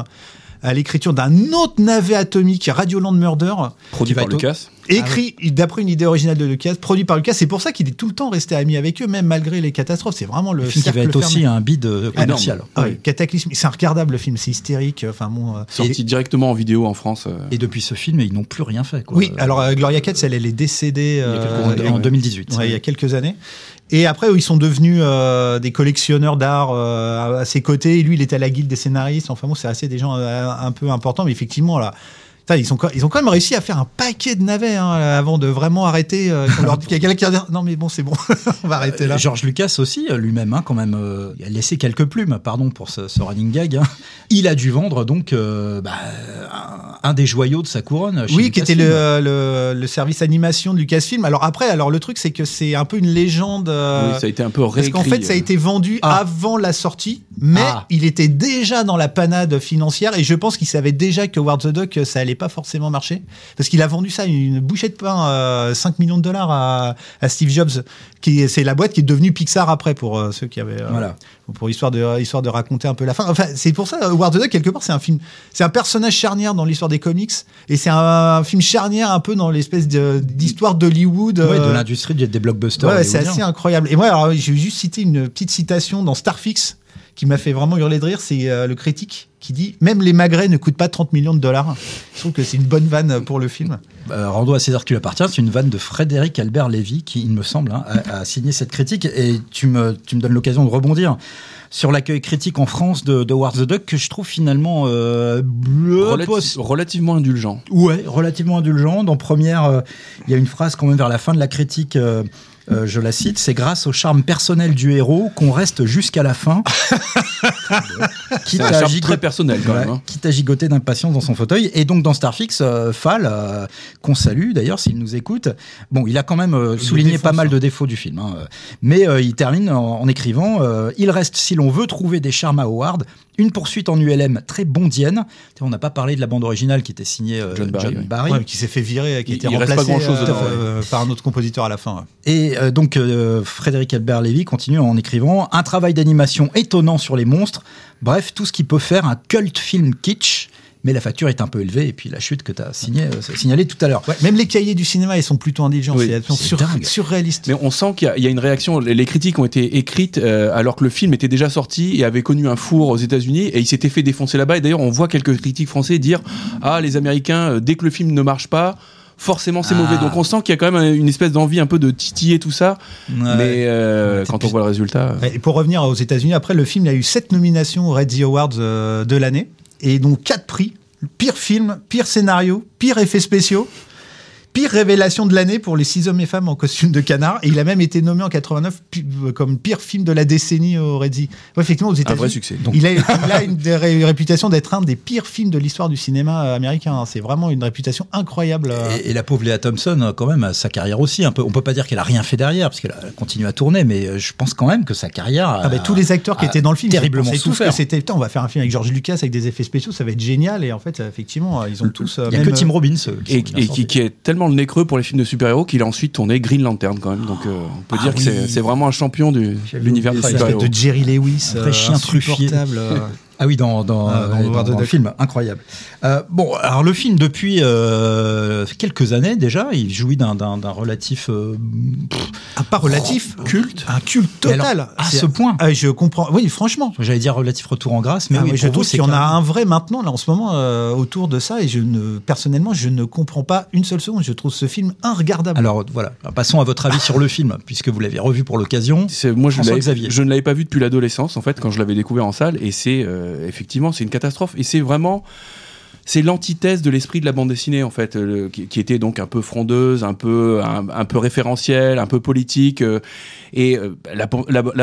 à l'écriture d'un autre navet atomique, Radioland Murder, Produit par Lucas. écrit d'après une idée originale de Lucas, produit par Lucas. C'est pour ça qu'il est tout le temps resté ami avec eux, même malgré les catastrophes. C'est vraiment le le film qui va être aussi un bid euh, commercial. Ah Cataclysme. C'est un regardable le film, c'est hystérique. Enfin bon. euh, Sorti directement en vidéo en France. euh. Et depuis ce film, ils n'ont plus rien fait. Quoi. Oui, alors euh, Gloria Katz, elle, elle est décédée Il y a quelques euh, années, en 2018. ouais, il y a quelques années. Et après, ils sont devenus euh, des collectionneurs d'art euh, à ses côtés. Lui, il était à la guilde des scénaristes. Enfin bon, c'est assez des gens euh, un peu importants. Mais effectivement, là, ils, sont, co- ils ont quand même réussi à faire un paquet de navets hein, avant de vraiment arrêter. euh, qu'on leur dit qu'il y a quelqu'un non, mais bon, c'est bon, on va arrêter là. George Lucas aussi, euh, lui-même, hein, quand même, euh, il a laissé quelques plumes, pardon pour ce, ce running gag. hein. Il a dû vendre donc euh, bah, un, un des joyaux de sa couronne. chez Oui, qui était le, le, le service animation de Lucasfilm. Alors après, alors le truc, c'est que c'est un peu une légende. euh, Oui, ça a été un peu Parce qu'en fait, ça a euh. été vendu Ah. avant la sortie, mais Ah. il était déjà dans la panade financière et je pense qu'il savait déjà que Ward the Duck, ça allait pas forcément marcher parce qu'il a vendu ça une bouchée de pain, euh, 5 millions de dollars à, à Steve Jobs, qui c'est la boîte qui est devenue Pixar après pour euh, ceux qui avaient euh, Voilà. pour histoire de histoire de raconter un peu la fin. Enfin, c'est pour ça Ward the quelque part c'est un film, c'est un personnage charnière dans l'histoire des comics et c'est un, film charnière un peu dans l'espèce de- d'histoire d'Hollywood. Ouais, de euh, l'industrie des blockbusters. Ouais, c'est assez incroyable. Et moi, alors, je vais juste citer une petite citation dans Starfix qui m'a fait vraiment hurler de rire. C'est euh, le critique qui dit Même les magrets ne coûtent pas 30 millions de dollars. Je trouve que c'est une bonne vanne pour le film. Euh, Rando à César qui lui appartient, c'est une vanne de Frédéric Albert Lévy qui, il me semble, hein, a, a signé cette critique. Et tu me, tu me donnes l'occasion de rebondir sur l'accueil critique en France de, de War the Duck que je trouve finalement euh, bleu, Relati- post- relativement indulgent. Ouais, relativement indulgent. Dans première, euh, il y a une phrase quand même vers la fin de la critique. Euh, je la cite, c'est grâce au charme personnel du héros qu'on reste jusqu'à la fin. quitte, un à gigoter- très personnel quand même. Ouais, hein. quitte à gigoter d'impatience dans son fauteuil. Et donc dans Starfix, euh, Fall, euh, qu'on salue d'ailleurs s'il nous écoute, bon, il a quand même euh, souligné pas mal hein. de défauts du film. hein. Mais il termine en, en écrivant Il reste, si l'on veut trouver des charmes à Howard, Une poursuite en ULM très bondienne. On n'a pas parlé de la bande originale qui était signée euh, John Barry, oui. Barry. Ouais, mais qui s'est fait virer, qui a Il- été il pas remplacé grand-chose dedans, euh, par un autre compositeur à la fin. ouais. Et euh, donc euh, Frédéric Albert Lévy continue en écrivant un travail d'animation étonnant sur les monstres. Bref, tout ce qui peut faire un cult film kitsch. Mais la facture est un peu élevée et puis la chute que tu as signé, euh, signalée tout à l'heure. Ouais, même les cahiers du cinéma, ils sont plutôt intelligents. Oui, c'est sur- surréaliste. Mais on sent qu'il y a- il y, a une réaction. Les critiques ont été écrites euh, alors que le film était déjà sorti et avait connu un four aux États-Unis et il s'était fait défoncer là-bas. Et d'ailleurs, on voit quelques critiques français dire Ah, les Américains, euh, dès que le film ne marche pas, forcément c'est Ah. mauvais. Donc on sent qu'il y a quand même une espèce d'envie un peu de titiller tout ça. Ouais. Mais euh, quand on voit le résultat. Et pour revenir aux États-Unis, après le film, il a eu sept nominations aux Red Awards euh, de l'année et donc quatre prix pire film, pire scénario, pire effets spéciaux. Pire révélation de l'année pour les six hommes et femmes en costume de canard. Et il a même été nommé en 89 pi- euh, comme pire film de la décennie au Redzi. Ouais, effectivement, aux Un vrai États-Unis. succès. Il a, il a une, ré- réputation d'être un des pires films de l'histoire du cinéma euh, américain. C'est vraiment une réputation incroyable. euh. Et, et la pauvre Léa Thompson, euh, quand même, a sa carrière aussi. Un peu. On peut pas dire qu'elle a rien fait derrière, parce qu'elle a continué à tourner, mais euh, je pense quand même que sa carrière. a- Ah bah, tous les acteurs qui étaient dans le film, terriblement ils pensaient tous souffert. que c'était on va faire un film avec George Lucas avec des effets spéciaux, ça va être génial. Et en fait, euh, effectivement, ils ont tous. euh, Il y a même, que Tim euh, Robbins. euh, qui Et, qui est tellement le nez creux pour les films de super-héros qu'il a ensuite tourné Green Lantern quand même. Donc euh, on peut Ah dire que oui. c'est- c'est vraiment un champion du de l'univers de super-héros. espèce de Jerry Lewis, Un vrai euh, chien truffier. insupportable. Ah oui, dans, dans, Ah, dans ouais, Howard dans- the dans le film, incroyable. Euh, bon, alors le film, depuis euh, quelques années déjà, il jouit d'un relatif euh, pff, Ah, pas relatif, culte. un culte total. alors, à ce point. Ah, je comprends. Oui, franchement. J'allais dire relatif retour en grâce, mais Ah oui, je trouve qu'il y en a un vrai maintenant là en ce moment euh, autour de ça et je ne personnellement je ne comprends pas une seule seconde. Je trouve ce film inregardable. Alors voilà, passons à votre avis sur le film, puisque vous l'avez revu pour l'occasion. Moi, je, je ne l'avais pas vu depuis l'adolescence, en fait, quand je l'avais découvert en salle, et c'est euh, effectivement, c'est une catastrophe. Et c'est vraiment, c'est l'antithèse de l'esprit de la bande dessinée, en fait, euh, qui, était donc un peu frondeuse, un peu, un, un peu référentielle, un peu politique. euh, et la,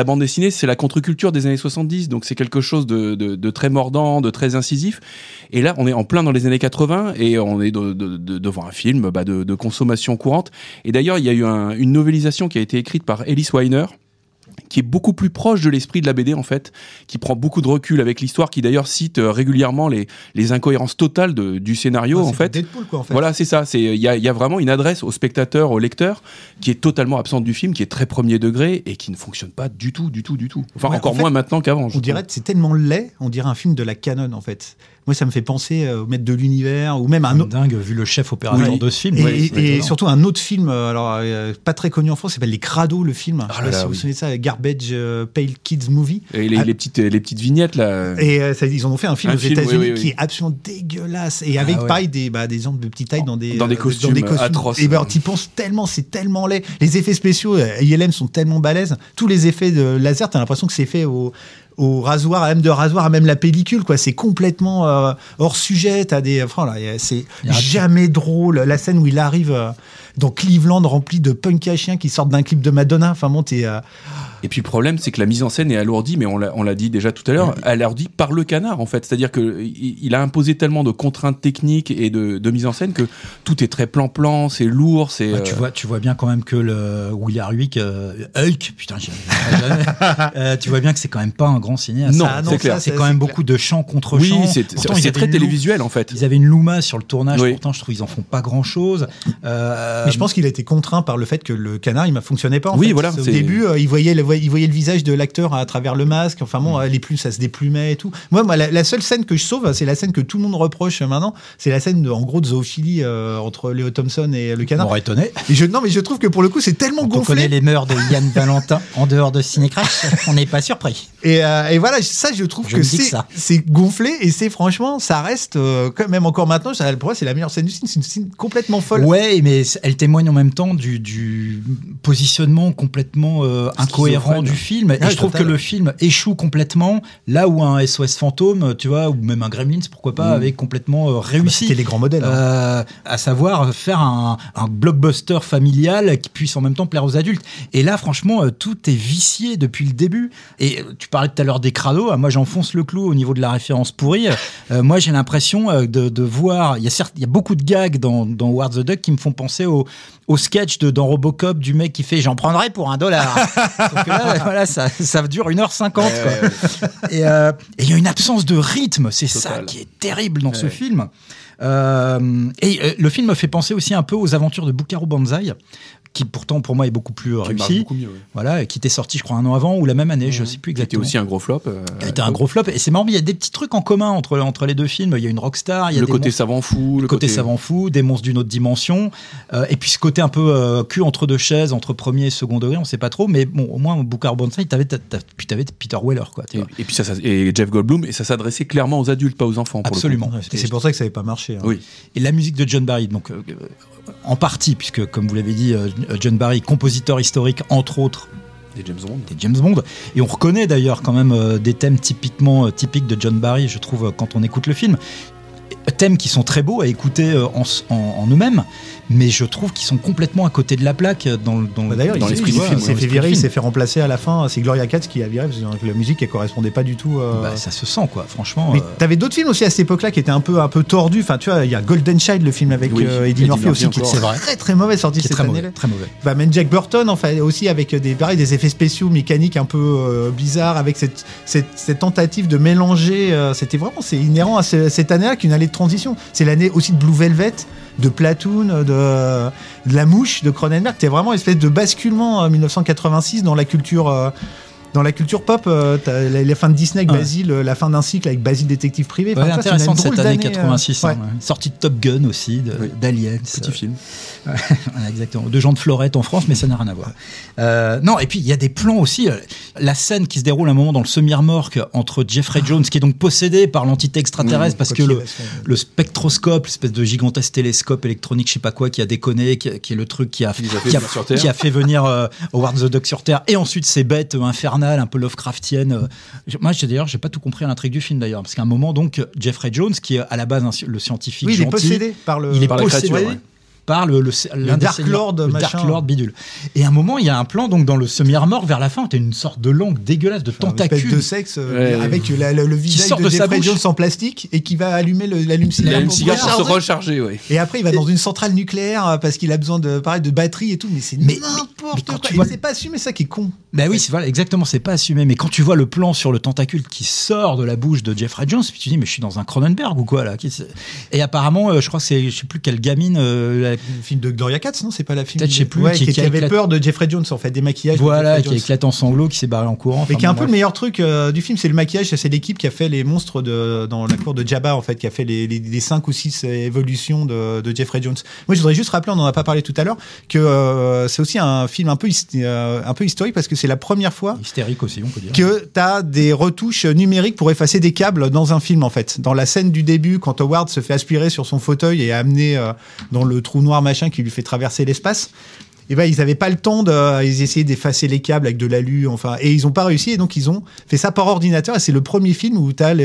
bande dessinée, c'est la contre-culture des années 70, donc c'est quelque chose de, très mordant, de très incisif. Et là, on est en plein dans les années 80, et on est de- de- de- devant un film bah, de, consommation courante. Et d'ailleurs, il y a eu un- une novélisation qui a été écrite par Ellis Weiner qui est beaucoup plus proche de l'esprit de la BD en fait, qui prend beaucoup de recul avec l'histoire, qui d'ailleurs cite euh, régulièrement les, les incohérences totales de- du scénario Ah, en fait. Deadpool quoi en fait. Voilà, c'est ça. C'est il y a, il y a vraiment une adresse au spectateur, au lecteur, qui est totalement absente du film, qui est très premier degré et qui ne fonctionne pas du tout, du tout, du tout. Enfin, Ouais, encore en fait, moins maintenant qu'avant. On dirait que c'est tellement laid, on dirait un film de la canon en fait. Moi ça me fait penser euh, au maître de l'univers ou même un autre. Dingue, vu le chef opérateur Oui. de ce film. Et, Ouais, et- c'est et étonnant. surtout un autre film, euh, alors euh, pas très connu en France, s'appelle Les Crados, le film. Je sais Ah pas là si là, vous vous souvenez de ça, Garbage euh, Pale Kids Movie. Et les, Ah. les petites, les petites vignettes là. Et euh, ça, ils en ont fait un film Un aux États-Unis oui, oui, oui. qui est absolument dégueulasse et avec Ah ouais. pareil des bah, des gens de petite taille dans des Dans des euh, costumes atroces. Et ben tu penses tellement, c'est tellement laid. Les effets spéciaux ILM sont tellement balèzes. Tous les effets de laser, t'as l'impression que c'est fait au au rasoir, à même de rasoir, à même la pellicule, quoi. C'est complètement euh, hors sujet. T'as des, enfin, c'est jamais drôle. La scène où il arrive euh, dans Cleveland rempli de punk à chiens qui sortent d'un clip de Madonna. Enfin bon, t'es, euh, Et puis le problème, c'est que la mise en scène est alourdie, mais on l'a, dit déjà tout à l'heure, alourdie par le canard en fait. C'est-à-dire que il, il a imposé tellement de contraintes techniques et de, de mise en scène que tout est très plan-plan, c'est lourd, c'est. Bah, tu, euh, vois, tu vois bien quand même que le Willy Harwick, euh, Hulk, putain, j'y arriverai jamais. Euh, tu vois bien que c'est quand même pas un grand cinéaste. Non, Ah non, c'est ça, clair. C'est quand même beaucoup de chants contre Oui, chants. c'est, Pourtant, c'est très télévisuel en fait. Ils avaient une Luma sur le tournage, Oui. pourtant je trouve ils en font pas grand chose. Mais je pense qu'il a été contraint par le fait que le canard il ne fonctionnait pas. En Oui, fait. voilà, Au début, euh, il voyait il voyait le visage de l'acteur à travers le masque. Enfin bon, euh, les plumes ça se déplumait et tout. Moi, moi, la, la seule scène que je sauve, c'est la scène que tout le monde reproche maintenant. C'est la scène de, en gros de zoophilie euh, entre Léo Thompson et le canard. m'aurait étonné. Et je, non, mais je trouve que pour le coup, c'est tellement Quand on connaît gonflé. les mœurs de Yann Valentin en dehors de Cinécrash, on n'est pas surpris. Et, euh, et voilà, ça, je trouve Je que c'est gonflé et c'est franchement, ça reste euh, quand même encore maintenant. ça- Pour moi, c'est la meilleure scène du film. C'est une scène complètement folle. Ouais, mais elle témoigne en même temps du, du positionnement complètement euh, incohérent Du film. Et Ouais, je trouve total. que le film échoue complètement là où un SOS fantôme, tu vois, ou même un Gremlins, pourquoi pas, avait complètement euh, Bah, réussi. C'était les grands modèles. hein. Euh, à savoir faire un, un blockbuster familial qui puisse en même temps plaire aux adultes. Et là, franchement, euh, tout est vicié depuis le début. Et tu parlais tout à l'heure des crados. Ah, Moi, j'enfonce le clou au niveau de la référence pourrie. Euh, moi, j'ai l'impression de, de voir. Il y a certes, il y a beaucoup de gags dans, dans Howard the Duck qui me font penser au, au sketch de, dans Robocop du mec qui fait J'en prendrai pour un dollar. Que là, voilà, ça, ça dure 1h50. quoi. Et euh, et il y a une absence de rythme. C'est ça qui est terrible dans ce film. Euh, et euh, le film me fait penser aussi un peu aux aventures de Buckaroo Banzai, qui pourtant pour moi est beaucoup plus Qui marche réussi. beaucoup mieux. ouais. Voilà, et qui était sorti, je crois, un an avant ou la même année, je sais plus Qui était exactement. aussi un gros flop. euh, Qui a été un gros flop. Et c'est marrant, mais il y a des petits trucs en commun entre, entre les deux films. Il y a une rockstar, il y a le des côté savant fou, le côté savant fou, des monstres d'une autre dimension, euh, et puis ce côté un peu euh, cul entre deux chaises, entre premier et second degré, on sait pas trop, mais bon, au moins Buckaroo Banzai, t'avais, puis t'avais Peter Weller, quoi. tu Et, vois. et puis ça, ça- et Jeff Goldblum, et ça s'adressait clairement aux adultes, pas aux enfants. Pour le coup. Absolument. Et c'est pour ça que ça n'avait pas marché. hein. Oui. Et la musique de John Barry, donc euh, euh, en partie, puisque comme vous l'avez dit, euh, John Barry, compositeur historique, entre autres, Des James Bond. des James Bond. Et on reconnaît d'ailleurs quand même euh, des thèmes typiquement euh, typiques de John Barry, je trouve, euh, quand on écoute le film. Thèmes qui sont très beaux à écouter en, en- en eux-mêmes, mais je trouve qu'ils sont complètement à côté de la plaque dans, le- dans, Bah D'ailleurs, dans il l'esprit s'est- du il film. s'est dans fait virer, il s'est fait remplacer à la fin. C'est Gloria Katz qui a viré parce que la musique elle correspondait pas du tout. euh, Bah, ça se sent, quoi, franchement. Mais euh, t'avais d'autres films aussi à cette époque-là qui étaient un peu un peu tordus. Enfin, tu vois, il y a Golden Child, le film avec Oui, euh, Eddie, Eddie Murphy, Murphy aussi, qui était vrai. très très mauvais, sorti est cette très mauvais, année-là. très mauvais. Bah, même Jack Burton, enfin aussi avec des pareil, des effets spéciaux mécaniques un peu euh, bizarres, avec cette, cette, cette tentative de mélanger. euh, C'était vraiment c'est inhérent à ce- cette année-là qu'une année de transition. C'est l'année aussi de Blue Velvet, de Platoon, de, de La Mouche, de Cronenberg. C'était vraiment une espèce de basculement en 1986 dans la culture. Euh, dans la culture pop, euh, t'as la, la fin de Disney avec Ouais. Basile, euh, la fin d'un cycle avec Basile détective privé. Ouais, Enfin, vois, c'est une intéressante cette année d'année, euh, 86. hein, ouais. ouais. Sortie de Top Gun aussi, de- Oui. Petit film. Voilà, exactement. De gens de Florette en France, mais ça n'a rien à voir. Euh, non, et puis il y a des plans aussi. euh, La scène qui se déroule un moment dans le semi-remorque entre Jeffrey Jones, qui est donc possédé par l'entité extraterrestre, Mmh, parce que le, spectroscope, l'espèce de gigantesque télescope électronique, je sais pas quoi, qui a déconné, qui, qui est le truc qui a, Qui les a fait qui a, venir sur Terre. qui a fait venir euh, Howard the Duck sur Terre, et ensuite ces bêtes euh, un peu Lovecraftiennes. euh. Je- Moi, j'ai- d'ailleurs, j'ai pas tout compris à l'intrigue du film d'ailleurs, parce qu'à un moment, donc, Jeffrey Jones, qui est à la base le scientifique Oui, il est possédé par le. il est par la possédé créature, ouais. Par le, le, Dark Lord, le machin. Dark Lord bidule. Et à un moment, il y a un plan donc dans le semi-remorque vers la fin, t'as une sorte de langue dégueulasse de Enfin, tentacules. de sexe euh, Ouais. avec la- le, le visage sort de, de sa Jeffrey. Jones en plastique et qui va allumer. L'allume pour cigare pour se recharger. oui. Et après, il va dans une centrale nucléaire euh, parce qu'il a besoin de, pareil, de batterie et tout. Mais c'est n'importe quoi. vois- c'est pas assumé, ça qui est con. Bah oui, c'est voilà, exactement, c'est pas assumé. Mais quand tu vois le plan sur le tentacule qui sort de la bouche de Jeffrey Jones, puis tu dis mais je suis dans un Cronenberg ou quoi là Et apparemment, euh, je crois que c'est, je sais plus quelle gamine. euh, la- Le film de Gloria Katz, non C'est pas la film. Peut-être, je sais plus, Ouais, qui- qui, qui avait éclate- peur de Jeffrey Jones, en fait, des maquillages. de voilà, Jeffrey qui éclate en sanglots, qui s'est barré en courant. Mais Enfin, qui est un peu le meilleur truc euh, du film, c'est le maquillage. C'est l'équipe qui a fait les monstres de, dans la cour de Jabba, en fait, qui a fait les, les, les 5 ou 6 évolutions de, de Jeffrey Jones. Moi, je voudrais juste rappeler, on n'en a pas parlé tout à l'heure, que euh, c'est aussi un film un peu, euh, un peu historique parce que c'est la première fois hystérique aussi, on peut dire. que tu as des retouches numériques pour effacer des câbles dans un film en fait. Dans la scène du début, quand Howard se fait aspirer sur son fauteuil et amené dans le trou noir machin qui lui fait traverser l'espace, et ben ils avaient pas le temps de ils essayaient d'effacer les câbles avec de l'alu enfin et ils ont pas réussi et donc ils ont fait ça par ordinateur et c'est le premier film où tu as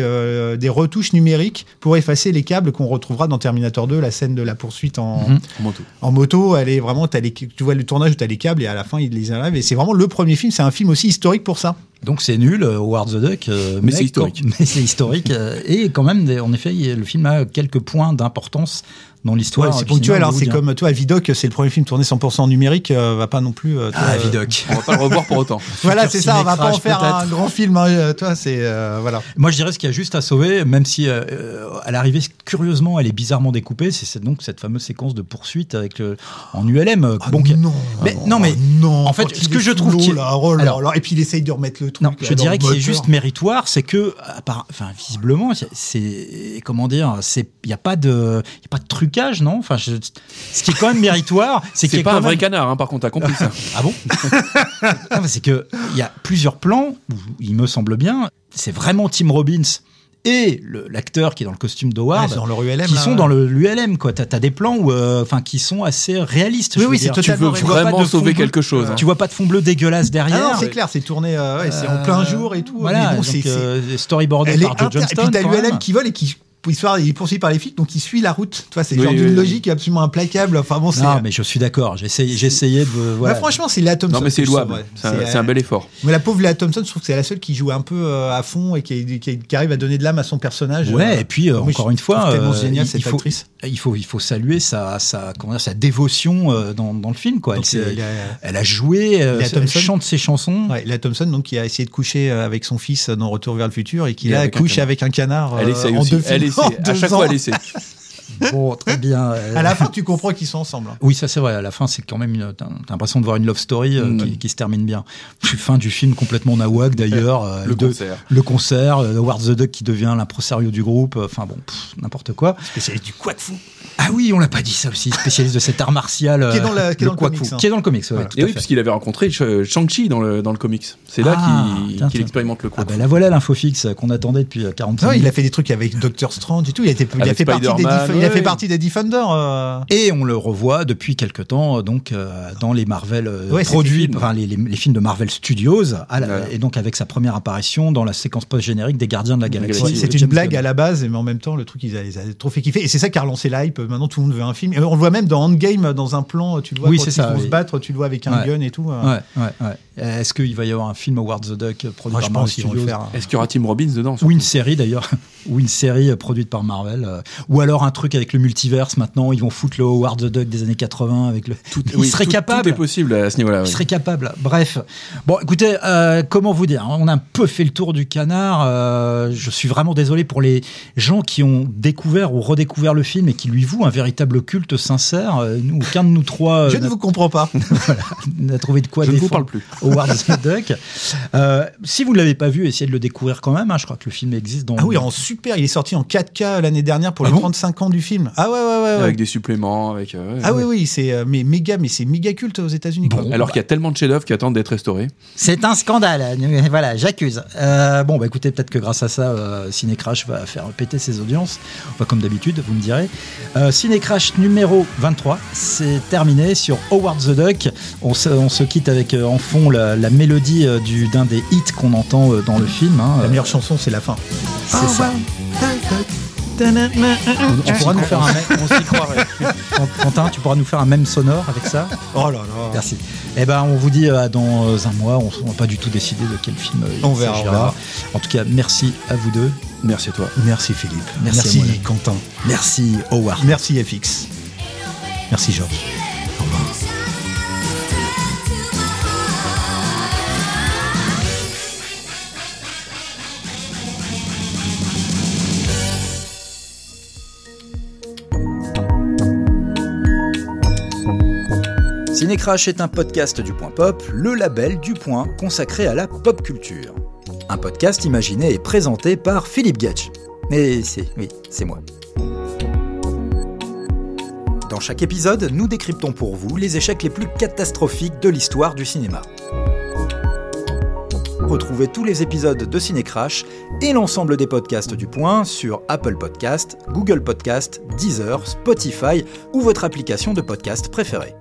des retouches numériques pour effacer les câbles qu'on retrouvera dans Terminator 2 la scène de la poursuite en, Mhm. En moto. en moto, elle est vraiment, t'as les, tu vois le tournage où t'as les câbles et à la fin ils les enlèvent et c'est vraiment le premier film. C'est un film aussi historique pour ça. Donc c'est nul, euh, Howard the Duck. euh, Mais c'est historique. quand- mais c'est historique. euh, et quand même, en effet, le film a quelques points d'importance dans l'histoire. c'est ponctuel. hein, c'est comme toi, Vidoc, c'est le premier film tourné 100% en numérique, euh, va pas non plus. euh, toi, Ah, euh, Vidoc. On va pas le revoir pour autant. Voilà, c'est ça. On va pas en faire un grand film. hein, toi, c'est euh, voilà. Moi, je dirais ce qu'il y a juste à sauver, même si à l'arrivée, curieusement, elle est bizarrement découpée. C'est c'est donc cette fameuse séquence de poursuite avec le, en ULM. Ah bon, non, Mais- non, mais non. en fait, ce que je trouve là, oh là Alors- là, et puis il essaye de remettre le truc. Non, je dirais le qu'il est moteur. juste méritoire, c'est que, part- enfin, visiblement, c'est- c'est, comment dire, c'est, il y a pas de, il y a pas de trucage, non? Enfin, je- ce qui est quand même méritoire, c'est qu'il y C'est a pas quand un vrai même- canard, hein, par contre, t'as compris ça. Ah bon? C'est que il y a plusieurs plans où il me semble bien, c'est vraiment Tim Robbins et l'acteur qui est dans le costume d'Howard qui là, sont ouais. dans le l'ULM quoi. T'as as des plans où, euh, enfin, qui sont assez réalistes. Oui, je oui, c'est dire. Tu veux vrai. vois pas vraiment sauver bleu. quelque chose. hein. Tu vois pas de fond bleu dégueulasse Ah derrière. non, c'est clair, c'est tourné, euh, ouais, c'est en Euh, plein jour et tout. Voilà, bon, c'est- euh, storyboardé par Joe inter- Johnston. Et puis t'as quand l'ULM qui vole et qui histoire, il est poursuivi par les flics, donc il suit la route. Tu vois, c'est Oui, genre oui, d'une oui. logique absolument implacable. Enfin bon, c'est. Non, mais je suis d'accord. Essayé de. Voilà. franchement, c'est Léa Thompson. Non, mais c'est louable. C'est un, euh, bel effort. Mais la pauvre Léa Thompson, je trouve que c'est la seule qui joue un peu euh, à fond et qui, qui- qui arrive à donner de l'âme à son personnage. Ouais, Euh, et puis euh, moi, encore une fois, tellement génial il- cette il faut, actrice. il faut, il faut saluer sa, sa, comment dire, sa dévotion euh, dans, dans le film. Quoi. Elle, Donc, a- elle a joué, euh, Léa elle Thompson. chante ses chansons. Ouais, Léa Thompson, donc, qui a essayé de coucher avec son fils dans Retour vers le futur et qui là avec un couche canard. avec un canard. Elle deux films, en À chaque ans. fois, elle essaie. Bon, très bien. euh, À la fin, tu comprends qu'ils sont ensemble. hein. Oui, ça c'est vrai. À la fin, c'est quand même une, t'as l'impression de voir une love story euh, Mm. qui, qui se termine bien. Fin du film complètement nawak d'ailleurs. euh, Le de- concert. le concert, Howard the Duck qui devient l'impresario du groupe. Enfin bon, pff, n'importe quoi. Spécialiste du quack fou. Ah oui, on l'a pas dit ça aussi. Spécialiste de cet art martial. Qui est dans la- qui est dans le quack comics, fu, hein. Qui est dans le comics, ouais, Voilà. Et oui, puisqu'il avait rencontré Sh- Shang-Chi dans le, dans le comics. C'est là Ah, qu'il tiens, qu'il tiens. expérimente le Ah quoi. ben la voilà l'info fixe qu'on attendait depuis euh, 40 Non, minutes. il a fait des trucs avec Doctor Strange et tout. Il a, été, il a fait partie des, Def- il a fait partie des Defenders. euh. Et on le revoit depuis quelque temps donc euh, dans les Marvel euh, Ouais, produits, enfin les, les- les films de Marvel Studios, à la- Ouais. et donc avec sa première apparition dans la séquence post-générique des Gardiens de la Galaxie. Ouais, c'est une James blague Gunn. à la base, mais en même temps, le truc, ils a, ils a trop fait kiffer. Et c'est ça qui a relancé l'hype. Maintenant, tout le monde veut un film. Et on le voit même dans Endgame, dans un plan, tu le vois Oui, quand c'est ils ça, vont oui. se battre, tu le vois avec un Ouais. gun et tout. euh. Ouais, ouais, ouais. Euh, Est-ce qu'il va y avoir un film Howard the Duck produit Moi, par je Marvel pense qu'ils vont le Studios faire. Est-ce qu'il y aura Tim Robbins dedans Ou une série d'ailleurs, ou une série euh, produite par Marvel, euh, ou alors un truc avec le multiverse maintenant, ils vont foutre le Howard the Duck des années 80 avec le. Tout- il oui, serait tout- capable. Tout est possible à ce niveau-là. Il oui. serait capable. Bref. Bon, écoutez, euh, comment vous dire On a un peu fait le tour du canard. euh, je suis vraiment désolé pour les gens qui ont découvert ou redécouvert le film et qui lui vouent un véritable culte sincère. Nous, aucun de nous trois euh, Je ne vous comprends pas. n'a trouvé de quoi Je ne vous parle plus. Howard the Duck. Euh, si vous ne l'avez pas vu, essayez de le découvrir quand même. hein. Je crois que le film existe dans. Ah oui, en super. Il est sorti en 4K l'année dernière pour Ah les bon 35 ans du film. Ah ouais, ouais, ouais. ouais. Avec des suppléments. Avec, euh, ouais, Ah ouais. oui, oui, c'est euh, mais méga, mais c'est méga culte aux États-Unis. Bon. Alors qu'il y a tellement de chefs-d'œuvre qui attendent d'être restaurés. C'est un scandale. Voilà, j'accuse. Euh, bon, bah écoutez, peut-être que grâce à ça, euh, Cinécrash va faire péter ses audiences. Enfin, comme d'habitude, vous me direz. Euh, Cinécrash numéro 23, c'est terminé sur Howard the Duck. On se, on se quitte avec euh, en fond la, la mélodie euh, du- d'un des hits qu'on entend euh, dans le film. hein. La meilleure chanson, c'est la fin. C'est ça. Tu pourras nous faire un même. On s'y croirait. Quentin, tu pourras nous faire un même sonore avec ça? Oh là là. Merci. Eh ben, on vous dit euh, dans euh, un mois. On n'a pas du tout décidé de quel film euh, il On verra, on. En tout cas, merci à vous deux. Merci à toi. Merci Philippe. Merci à Merci. Quentin. Merci Howard. Merci FX. Merci Georges. Cinécrash est un podcast du Point Pop, le label du Point consacré à la pop culture. Un podcast imaginé et présenté par Philippe Gatch. Et c'est, oui, c'est moi. Dans chaque épisode, nous décryptons pour vous les échecs les plus catastrophiques de l'histoire du cinéma. Retrouvez tous les épisodes de Cinécrash et l'ensemble des podcasts du Point sur Apple Podcast, Google Podcast, Deezer, Spotify ou votre application de podcast préférée.